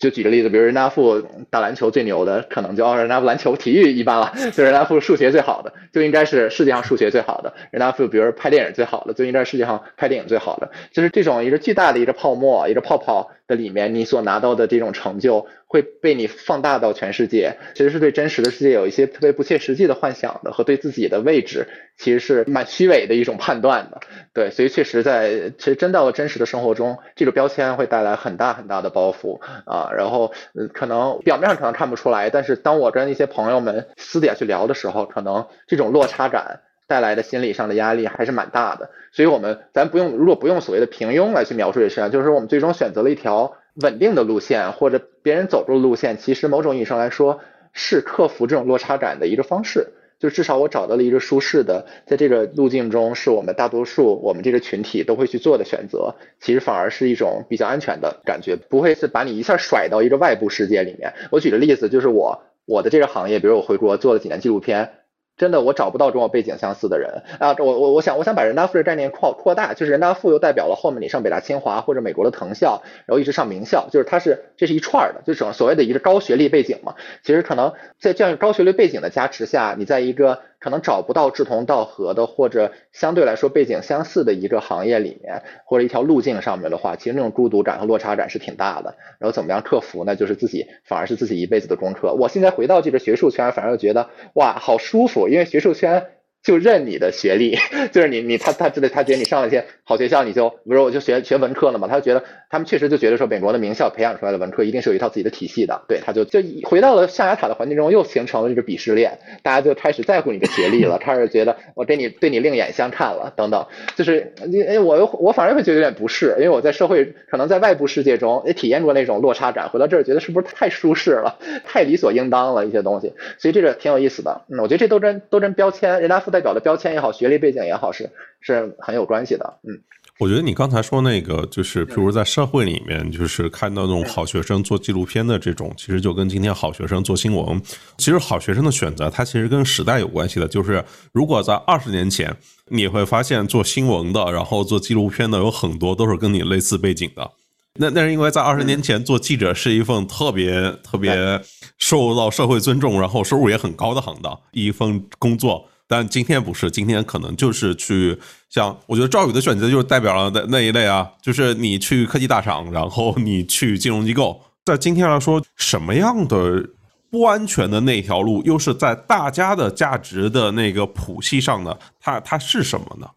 就举个例子，比如人大富打篮球最牛的，可能就人大附篮球体育一般了；就人大富数学最好的，就应该是世界上数学最好的；人大富比如拍电影最好的，就应该是世界上拍电影最好的。就是这种一个巨大的一个泡沫，一个泡泡的里面，你所拿到的这种成就。会被你放大到全世界，其实是对真实的世界有一些特别不切实际的幻想的，和对自己的位置其实是蛮虚伪的一种判断的。对，所以确实在其实真到了真实的生活中，这个标签会带来很大很大的包袱啊。然后嗯可能表面上可能看不出来，但是当我跟一些朋友们私底下去聊的时候，可能这种落差感带来的心理上的压力还是蛮大的。所以我们咱不用如果不用所谓的平庸来去描述这事情，就是我们最终选择了一条。稳定的路线或者别人走过的路线，其实某种意义上来说是克服这种落差感的一个方式。就至少我找到了一个舒适的，在这个路径中是我们大多数我们这个群体都会去做的选择。其实反而是一种比较安全的感觉，不会是把你一下甩到一个外部世界里面。我举个例子，就是我我的这个行业，比如我回国做了几年纪录片。真的，我找不到跟我背景相似的人啊！我我我想我想把人大附的概念扩扩大，就是人大附又代表了后面你上北大清华或者美国的藤校，然后一直上名校，就是它是这是一串的，就是所谓的一个高学历背景嘛。其实可能在这样高学历背景的加持下，你在一个。可能找不到志同道合的，或者相对来说背景相似的一个行业里面，或者一条路径上面的话，其实那种孤独感和落差感是挺大的。然后怎么样克服呢？就是自己反而是自己一辈子的功课。我现在回到这个学术圈，反而觉得哇，好舒服，因为学术圈。就认你的学历，就是你你他他觉得他觉得你上了一些好学校，你就比如我就学学文科了嘛，他就觉得他们确实就觉得说美国的名校培养出来的文科一定是有一套自己的体系的，对，他就就回到了象牙塔的环境中，又形成了这个鄙视链，大家就开始在乎你的学历了，开始觉得我对你对你另眼相看了，等等，就是哎我我反而会觉得有点不适，因为我在社会可能在外部世界中也体验过那种落差感，回到这儿觉得是不是太舒适了，太理所应当了一些东西，所以这个挺有意思的，嗯，我觉得这都跟都跟标签人家附代表的标签也好，学历背景也好，是是很有关系的。嗯，我觉得你刚才说那个，就是譬如在社会里面，就是看到那种好学生做纪录片的这种，其实就跟今天好学生做新闻，其实好学生的选择，它其实跟时代有关系的。就是如果在二十年前，你会发现做新闻的，然后做纪录片的有很多都是跟你类似背景的。那那是因为在二十年前做记者是一份特别特别受到社会尊重，然后收入也很高的行当，一份工作。但今天不是，今天可能就是去像我觉得赵宇的选择就是代表了那那一类啊，就是你去科技大厂，然后你去金融机构。在今天来说，什么样的不安全的那条路，又是在大家的价值的那个谱系上呢？它它是什么呢？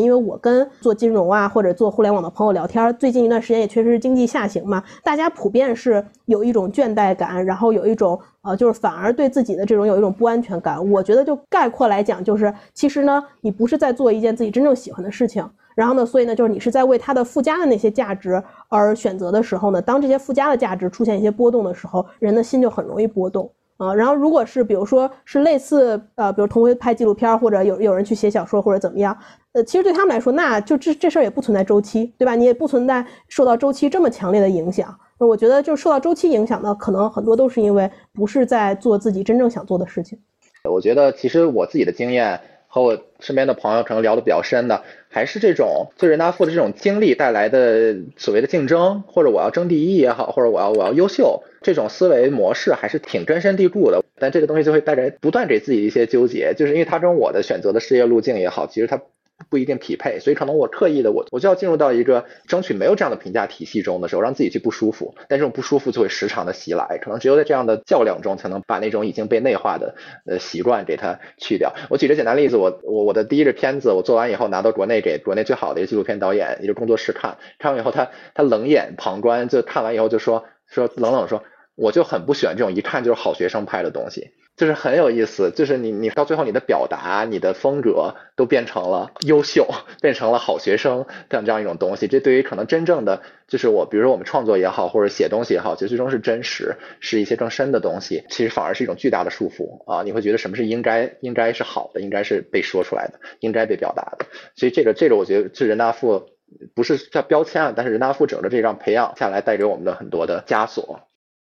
因为我跟做金融啊或者做互联网的朋友聊天，最近一段时间也确实是经济下行嘛，大家普遍是有一种倦怠感，然后有一种呃，就是反而对自己的这种有一种不安全感。我觉得就概括来讲，就是其实呢，你不是在做一件自己真正喜欢的事情，然后呢，所以呢，就是你是在为它的附加的那些价值而选择的时候呢，当这些附加的价值出现一些波动的时候，人的心就很容易波动。啊，然后如果是比如说是类似呃，比如同为拍纪录片，或者有有人去写小说或者怎么样，呃，其实对他们来说，那就这这事儿也不存在周期，对吧？你也不存在受到周期这么强烈的影响。那我觉得，就受到周期影响的，可能很多都是因为不是在做自己真正想做的事情。我觉得，其实我自己的经验和我身边的朋友可能聊得比较深的，还是这种就人大附的这种经历带来的所谓的竞争，或者我要争第一也好，或者我要我要优秀。这种思维模式还是挺根深蒂固的，但这个东西就会带来不断给自己一些纠结，就是因为它跟我的选择的事业路径也好，其实它不一定匹配，所以可能我刻意的我我就要进入到一个争取没有这样的评价体系中的时候，让自己去不舒服，但这种不舒服就会时常的袭来，可能只有在这样的较量中，才能把那种已经被内化的呃习惯给它去掉。我举个简单例子，我我我的第一个片子我做完以后拿到国内给国内最好的一个纪录片导演一个工作室看，看完以后他他冷眼旁观，就看完以后就说。说冷冷说，我就很不喜欢这种一看就是好学生拍的东西，就是很有意思，就是你你到最后你的表达、你的风格都变成了优秀，变成了好学生这样这样一种东西。这对于可能真正的就是我，比如说我们创作也好，或者写东西也好，其实最终是真实，是一些更深的东西，其实反而是一种巨大的束缚啊！你会觉得什么是应该应该是好的，应该是被说出来的，应该被表达的。所以这个这个我觉得是人大附。不是叫标签啊，但是人大附整的这张培养下来，带给我们的很多的枷锁。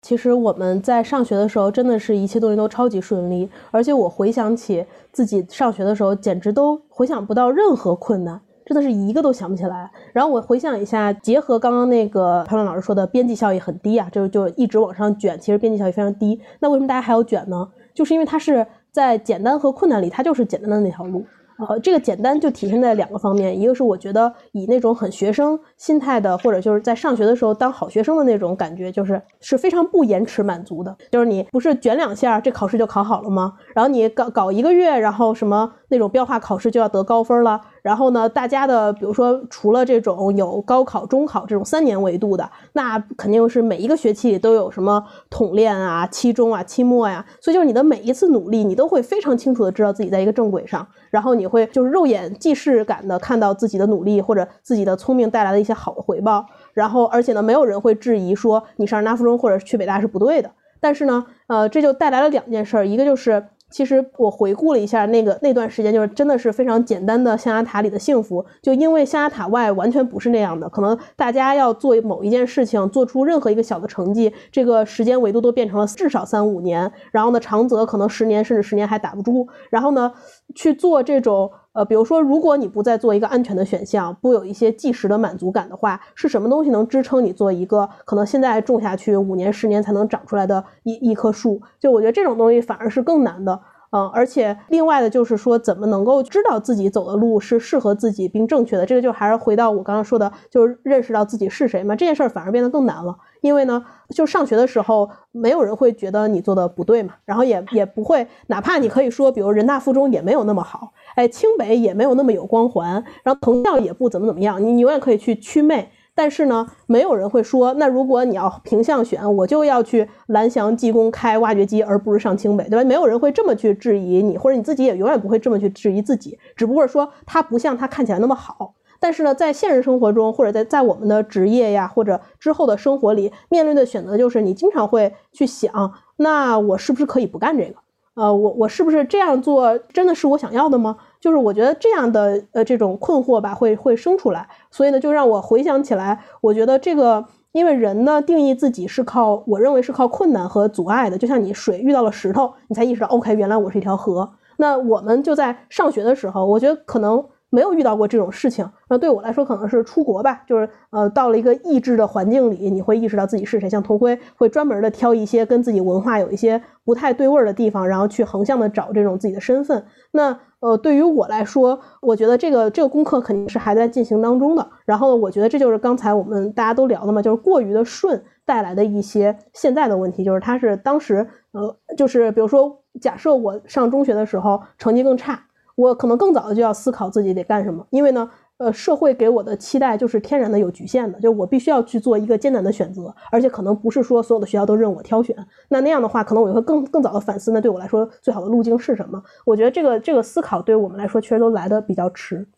其实我们在上学的时候，真的是一切东西都超级顺利，而且我回想起自己上学的时候，简直都回想不到任何困难，真的是一个都想不起来。然后我回想一下，结合刚刚那个潘老师说的，边际效益很低啊，就就一直往上卷，其实边际效益非常低。那为什么大家还要卷呢？就是因为它是在简单和困难里，它就是简单的那条路。呃，这个简单就体现在两个方面，一个是我觉得以那种很学生心态的，或者就是在上学的时候当好学生的那种感觉，就是是非常不延迟满足的。就是你不是卷两下，这考试就考好了吗？然后你搞搞一个月，然后什么那种标化考试就要得高分了。然后呢，大家的比如说除了这种有高考、中考这种三年维度的，那肯定是每一个学期里都有什么统练啊、期中啊、期末呀。所以就是你的每一次努力，你都会非常清楚的知道自己在一个正轨上。然后你会就是肉眼即视感的看到自己的努力或者自己的聪明带来的一些好的回报。然后而且呢，没有人会质疑说你上人大附中或者去北大是不对的。但是呢，呃，这就带来了两件事儿，一个就是。其实我回顾了一下那个那段时间，就是真的是非常简单的象牙塔里的幸福。就因为象牙塔外完全不是那样的，可能大家要做某一件事情，做出任何一个小的成绩，这个时间维度都变成了至少三五年，然后呢，长则可能十年甚至十年还打不住。然后呢，去做这种。呃，比如说，如果你不再做一个安全的选项，不有一些即时的满足感的话，是什么东西能支撑你做一个可能现在种下去五年、十年才能长出来的一一棵树？就我觉得这种东西反而是更难的。嗯，而且另外的就是说，怎么能够知道自己走的路是适合自己并正确的？这个就还是回到我刚刚说的，就是认识到自己是谁嘛。这件事儿反而变得更难了，因为呢，就上学的时候，没有人会觉得你做的不对嘛，然后也也不会，哪怕你可以说，比如人大附中也没有那么好，哎，清北也没有那么有光环，然后藤校也不怎么怎么样，你永远可以去祛魅。但是呢，没有人会说，那如果你要平向选，我就要去蓝翔技工开挖掘机，而不是上清北，对吧？没有人会这么去质疑你，或者你自己也永远不会这么去质疑自己。只不过说，它不像它看起来那么好。但是呢，在现实生活中，或者在在我们的职业呀，或者之后的生活里，面临的选择就是，你经常会去想，那我是不是可以不干这个？呃，我我是不是这样做真的是我想要的吗？就是我觉得这样的呃这种困惑吧，会会生出来，所以呢，就让我回想起来，我觉得这个，因为人呢定义自己是靠，我认为是靠困难和阻碍的，就像你水遇到了石头，你才意识到，OK，原来我是一条河。那我们就在上学的时候，我觉得可能没有遇到过这种事情。那对我来说，可能是出国吧，就是呃，到了一个异质的环境里，你会意识到自己是谁。像头盔会专门的挑一些跟自己文化有一些不太对味儿的地方，然后去横向的找这种自己的身份。那呃，对于我来说，我觉得这个这个功课肯定是还在进行当中的。然后我觉得这就是刚才我们大家都聊的嘛，就是过于的顺带来的一些现在的问题，就是它是当时呃，就是比如说，假设我上中学的时候成绩更差，我可能更早的就要思考自己得干什么，因为呢。呃，社会给我的期待就是天然的有局限的，就我必须要去做一个艰难的选择，而且可能不是说所有的学校都任我挑选。那那样的话，可能我会更更早的反思，那对我来说最好的路径是什么？我觉得这个这个思考对我们来说确实都来的比较迟。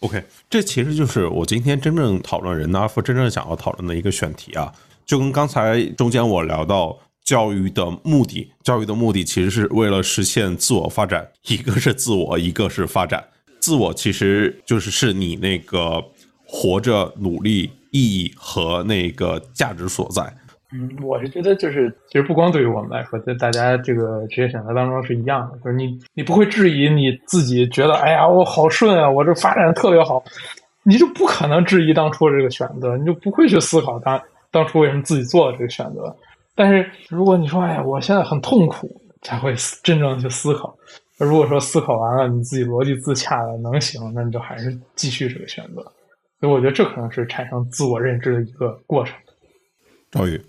OK，这其实就是我今天真正讨论人大夫真正想要讨论的一个选题啊，就跟刚才中间我聊到教育的目的，教育的目的其实是为了实现自我发展，一个是自我，一个是发展。自我其实就是是你那个活着、努力、意义和那个价值所在。嗯，我是觉得就是，其实不光对于我们来说，在大家这个职业选择当中是一样的，就是你你不会质疑你自己觉得，哎呀，我好顺啊，我这发展特别好，你就不可能质疑当初这个选择，你就不会去思考当当初为什么自己做了这个选择。但是如果你说，哎呀，我现在很痛苦，才会真正的去思考。如果说思考完了，你自己逻辑自洽了，能行，那你就还是继续这个选择。所以我觉得这可能是产生自我认知的一个过程。赵宇，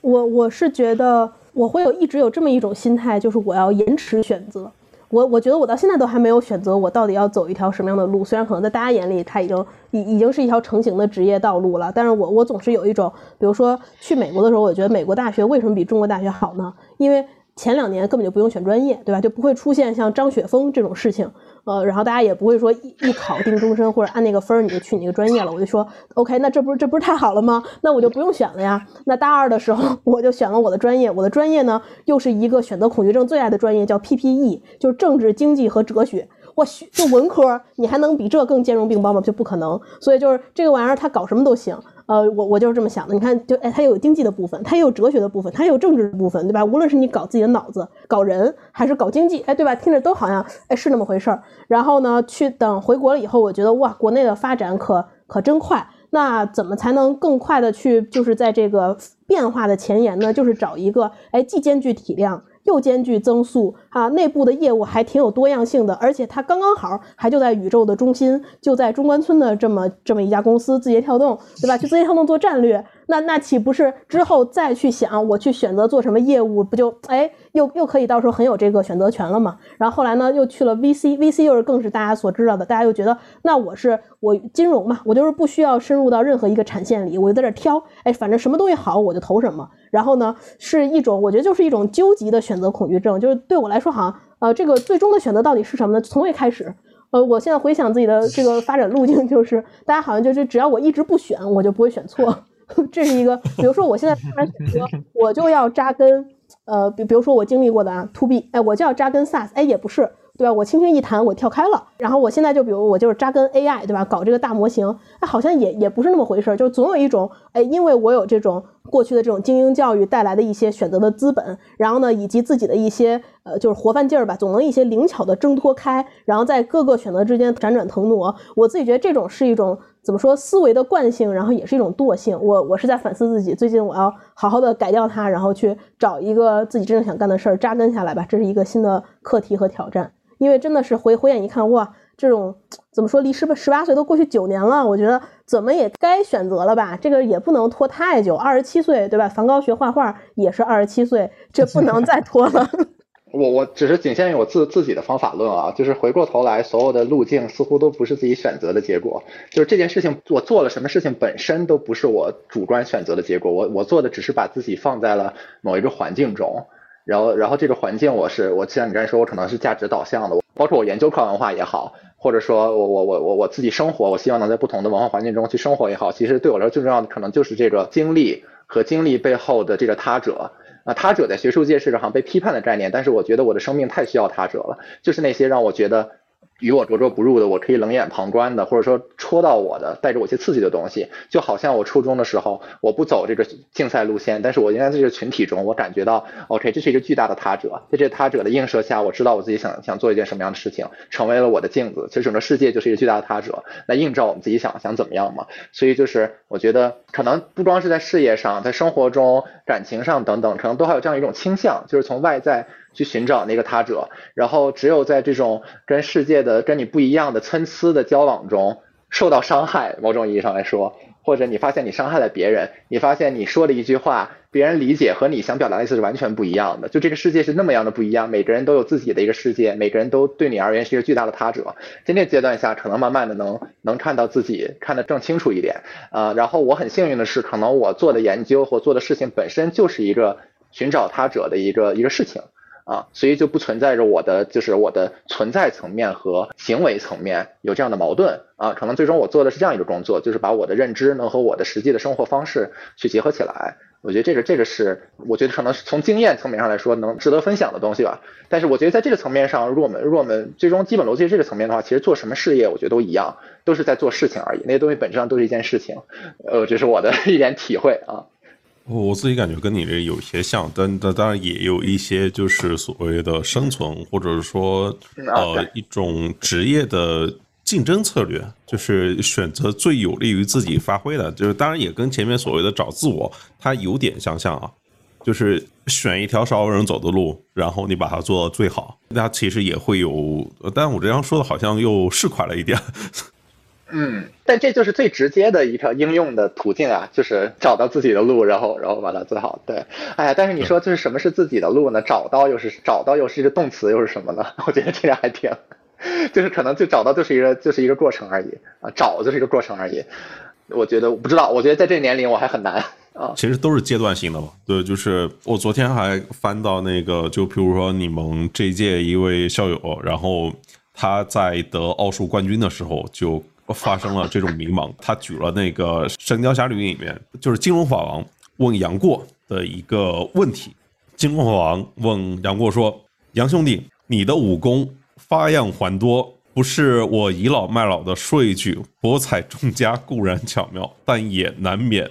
我我是觉得我会有一直有这么一种心态，就是我要延迟选择。我我觉得我到现在都还没有选择我到底要走一条什么样的路。虽然可能在大家眼里，他已经已已经是一条成型的职业道路了，但是我我总是有一种，比如说去美国的时候，我觉得美国大学为什么比中国大学好呢？因为前两年根本就不用选专业，对吧？就不会出现像张雪峰这种事情，呃，然后大家也不会说一一考定终身或者按那个分儿你就去你个专业了。我就说，OK，那这不是这不是太好了吗？那我就不用选了呀。那大二的时候我就选了我的专业，我的专业呢又是一个选择恐惧症最爱的专业，叫 PPE，就是政治、经济和哲学。我学就文科，你还能比这更兼容并包吗？就不可能。所以就是这个玩意儿，他搞什么都行。呃，我我就是这么想的。你看，就哎，它又有经济的部分，它也有哲学的部分，它也有政治的部分，对吧？无论是你搞自己的脑子，搞人，还是搞经济，哎，对吧？听着都好像哎是那么回事儿。然后呢，去等回国了以后，我觉得哇，国内的发展可可真快。那怎么才能更快的去，就是在这个变化的前沿呢？就是找一个哎，既兼具体量。又兼具增速啊，内部的业务还挺有多样性的，而且它刚刚好还就在宇宙的中心，就在中关村的这么这么一家公司，字节跳动，对吧？去字节跳动做战略。那那岂不是之后再去想我去选择做什么业务，不就哎又又可以到时候很有这个选择权了吗？然后后来呢又去了 VC，VC 又是更是大家所知道的，大家又觉得那我是我金融嘛，我就是不需要深入到任何一个产线里，我就在这挑，哎反正什么东西好我就投什么。然后呢是一种我觉得就是一种纠结的选择恐惧症，就是对我来说好像呃这个最终的选择到底是什么呢？从未开始，呃我现在回想自己的这个发展路径，就是大家好像就是只要我一直不选，我就不会选错。这是一个，比如说我现在突然选择，我就要扎根，呃，比比如说我经历过的啊，to B，哎，我就要扎根 SaaS，哎，也不是，对吧？我轻轻一弹，我跳开了。然后我现在就比如我就是扎根 AI，对吧？搞这个大模型，哎，好像也也不是那么回事儿，就总有一种，哎，因为我有这种过去的这种精英教育带来的一些选择的资本，然后呢，以及自己的一些呃，就是活泛劲儿吧，总能一些灵巧的挣脱开，然后在各个选择之间辗转腾挪。我自己觉得这种是一种。怎么说？思维的惯性，然后也是一种惰性。我我是在反思自己，最近我要好好的改掉它，然后去找一个自己真正想干的事儿，扎根下来吧。这是一个新的课题和挑战。因为真的是回回眼一看，哇，这种怎么说？离十八十八岁都过去九年了，我觉得怎么也该选择了吧？这个也不能拖太久。二十七岁，对吧？梵高学画画也是二十七岁，这不能再拖了。我我只是仅限于我自自己的方法论啊，就是回过头来，所有的路径似乎都不是自己选择的结果，就是这件事情我做了什么事情本身都不是我主观选择的结果，我我做的只是把自己放在了某一个环境中，然后然后这个环境我是我像你刚才说，我可能是价值导向的，包括我研究跨文化也好，或者说我我我我我自己生活，我希望能在不同的文化环境中去生活也好，其实对我来说最重要的可能就是这个经历和经历背后的这个他者。啊，他者在学术界是个好像被批判的概念，但是我觉得我的生命太需要他者了，就是那些让我觉得与我格格不入的，我可以冷眼旁观的，或者说戳到我的，带着我一些刺激的东西，就好像我初中的时候，我不走这个竞赛路线，但是我应该在这个群体中，我感觉到，OK，这是一个巨大的他者，在这他者的映射下，我知道我自己想想做一件什么样的事情，成为了我的镜子。其实整个世界就是一个巨大的他者，来映照我们自己想想怎么样嘛。所以就是我觉得，可能不光是在事业上，在生活中、感情上等等，可能都还有这样一种倾向，就是从外在。去寻找那个他者，然后只有在这种跟世界的跟你不一样的参差的交往中受到伤害，某种意义上来说，或者你发现你伤害了别人，你发现你说的一句话，别人理解和你想表达的意思是完全不一样的，就这个世界是那么样的不一样，每个人都有自己的一个世界，每个人都对你而言是一个巨大的他者。在那阶段下，可能慢慢的能能看到自己看得更清楚一点啊。然后我很幸运的是，可能我做的研究或做的事情本身就是一个寻找他者的一个一个事情。啊，所以就不存在着我的就是我的存在层面和行为层面有这样的矛盾啊，可能最终我做的是这样一个工作，就是把我的认知能和我的实际的生活方式去结合起来。我觉得这个这个是我觉得可能是从经验层面上来说能值得分享的东西吧。但是我觉得在这个层面上，如果我们如果我们最终基本逻辑这个层面的话，其实做什么事业我觉得都一样，都是在做事情而已，那些东西本质上都是一件事情。呃，这是我的 一点体会啊。我自己感觉跟你这有些像，但但当然也有一些就是所谓的生存，或者是说呃一种职业的竞争策略，就是选择最有利于自己发挥的，就是当然也跟前面所谓的找自我，它有点相像啊，就是选一条少有人走的路，然后你把它做到最好，那其实也会有，但我这样说的好像又市侩了一点。嗯，但这就是最直接的一条应用的途径啊，就是找到自己的路，然后然后把它做好。对，哎呀，但是你说就是什么是自己的路呢？找到又是找到又是一个动词又是什么呢？我觉得这个还挺，就是可能就找到就是一个就是一个过程而已啊，找就是一个过程而已。我觉得我不知道，我觉得在这个年龄我还很难啊。其实都是阶段性的嘛。对，就是我昨天还翻到那个，就比如说你们这届一位校友，然后他在得奥数冠军的时候就。发生了这种迷茫，他举了那个《神雕侠侣》里面，就是金龙法王问杨过的一个问题。金龙法王问杨过说：“杨兄弟，你的武功发样繁多，不是我倚老卖老的说一句，博采众家固然巧妙，但也难免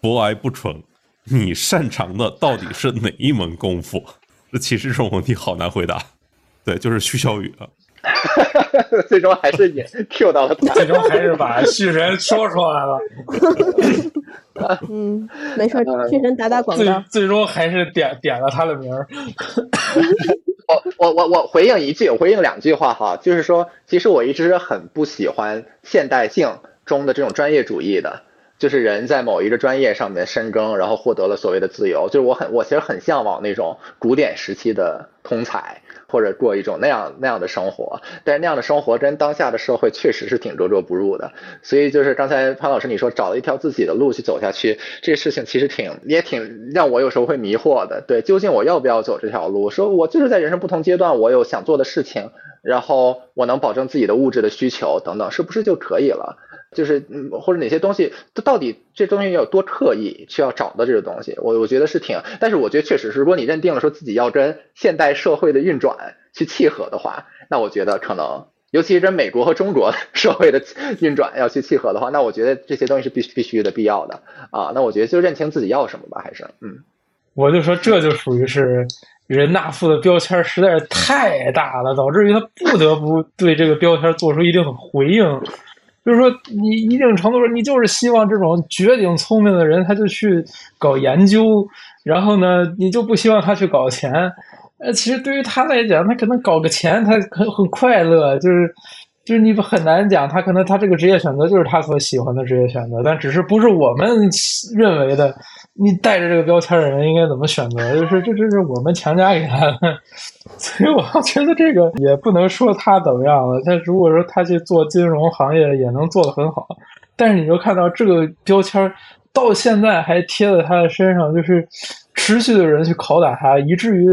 博而不纯。你擅长的到底是哪一门功夫？”这其实这种问题好难回答。对，就是徐小雨啊。最终还是也 Q 到了他，最终还是把旭神说出来了。嗯，没事，旭神打打广告。最最终还是点点了他的名儿。我我我我回应一句，我回应两句话哈，就是说，其实我一直很不喜欢现代性中的这种专业主义的，就是人在某一个专业上面深耕，然后获得了所谓的自由。就是我很我其实很向往那种古典时期的通才。或者过一种那样那样的生活，但是那样的生活跟当下的社会确实是挺格格不入的。所以就是刚才潘老师你说找了一条自己的路去走下去，这事情其实挺也挺让我有时候会迷惑的。对，究竟我要不要走这条路？说我就是在人生不同阶段，我有想做的事情，然后我能保证自己的物质的需求等等，是不是就可以了？就是嗯，或者哪些东西，它到底这东西有多刻意需要找到这个东西？我我觉得是挺，但是我觉得确实是，如果你认定了说自己要跟现代社会的运转去契合的话，那我觉得可能，尤其是跟美国和中国 社会的运转要去契合的话，那我觉得这些东西是必须必须的、必要的啊。那我觉得就认清自己要什么吧，还是嗯，我就说这就属于是人大附的标签实在是太大了，导致于他不得不对这个标签做出一定的回应。就是说，你一定程度上，你就是希望这种绝顶聪明的人，他就去搞研究，然后呢，你就不希望他去搞钱。呃，其实对于他来讲，他可能搞个钱，他很很快乐，就是。就是你很难讲，他可能他这个职业选择就是他所喜欢的职业选择，但只是不是我们认为的。你带着这个标签的人应该怎么选择？就是这这是我们强加给他的，所以我觉得这个也不能说他怎么样了。他如果说他去做金融行业也能做得很好，但是你就看到这个标签到现在还贴在他的身上，就是持续的人去拷打他，以至于。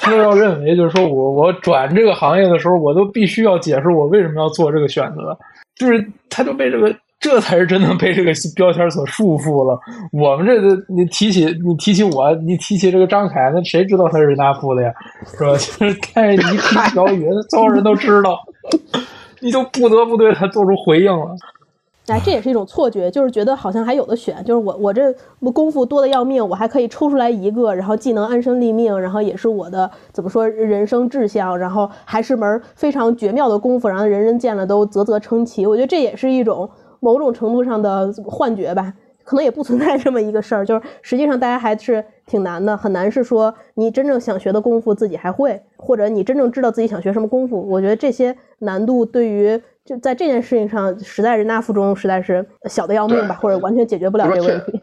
他都要认为，就是说我我转这个行业的时候，我都必须要解释我为什么要做这个选择，就是他就被这个这才是真的被这个标签所束缚了。我们这个，你提起你提起我，你提起这个张凯，那谁知道他是人大附的呀？是吧？就是但是你提朴宇，所有人都知道，你就不得不对他做出回应了。哎，这也是一种错觉，就是觉得好像还有的选，就是我我这功夫多的要命，我还可以抽出来一个，然后既能安身立命，然后也是我的怎么说人生志向，然后还是门非常绝妙的功夫，然后人人见了都啧啧称奇。我觉得这也是一种某种程度上的幻觉吧，可能也不存在这么一个事儿，就是实际上大家还是挺难的，很难是说你真正想学的功夫自己还会，或者你真正知道自己想学什么功夫。我觉得这些难度对于。就在这件事情上，实在人大附中实在是小的要命吧，或者完全解决不了这个问题。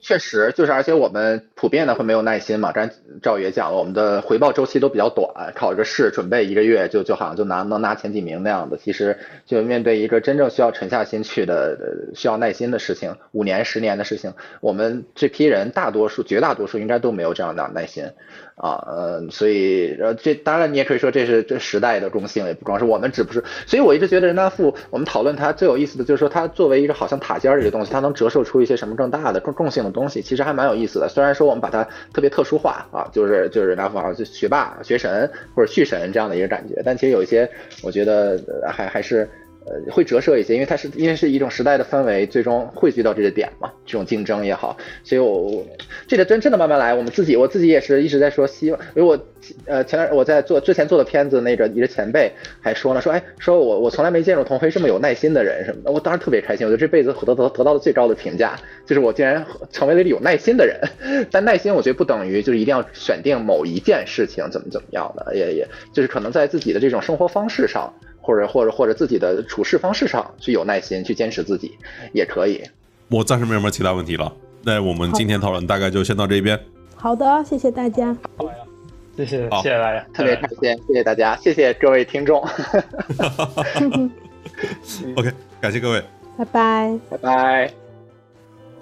确实，就是而且我们普遍的会没有耐心嘛。刚才赵宇也讲了，我们的回报周期都比较短，考一个试准备一个月就就好像就拿能拿前几名那样的。其实就面对一个真正需要沉下心去的、需要耐心的事情，五年、十年的事情，我们这批人大多数、绝大多数应该都没有这样的耐心。啊，呃，所以，呃，这当然你也可以说这是这时代的共性，也不光是我们，只不是。所以我一直觉得人大附，我们讨论它最有意思的就是说，它作为一个好像塔尖儿一个东西，它能折射出一些什么更大的、更共性的东西，其实还蛮有意思的。虽然说我们把它特别特殊化啊，就是就是人大附好像是学霸、学神或者旭神这样的一个感觉，但其实有一些，我觉得还还是。呃，会折射一些，因为它是因为是一种时代的氛围，最终汇聚到这个点嘛，这种竞争也好，所以我这个真真的慢慢来。我们自己，我自己也是一直在说希望，因为我呃前段我在做之前做的片子，那个一个前辈还说呢，说哎，说我我从来没见过童飞这么有耐心的人什么的，我当时特别开心，我觉得这辈子得得得到的最高的评价，就是我竟然成为了一个有耐心的人。但耐心我觉得不等于就是一定要选定某一件事情怎么怎么样的，也也就是可能在自己的这种生活方式上。或者或者或者自己的处事方式上去有耐心去坚持自己也可以。我暂时没有什么其他问题了，那我们今天讨论大概就先到这边。好的，谢谢大家。好呀，谢谢谢谢大家，特别开心，谢谢大家，谢谢各位听众。OK，感谢各位，拜拜拜拜。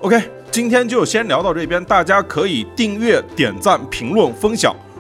OK，今天就先聊到这边，大家可以订阅、点赞、评论、分享。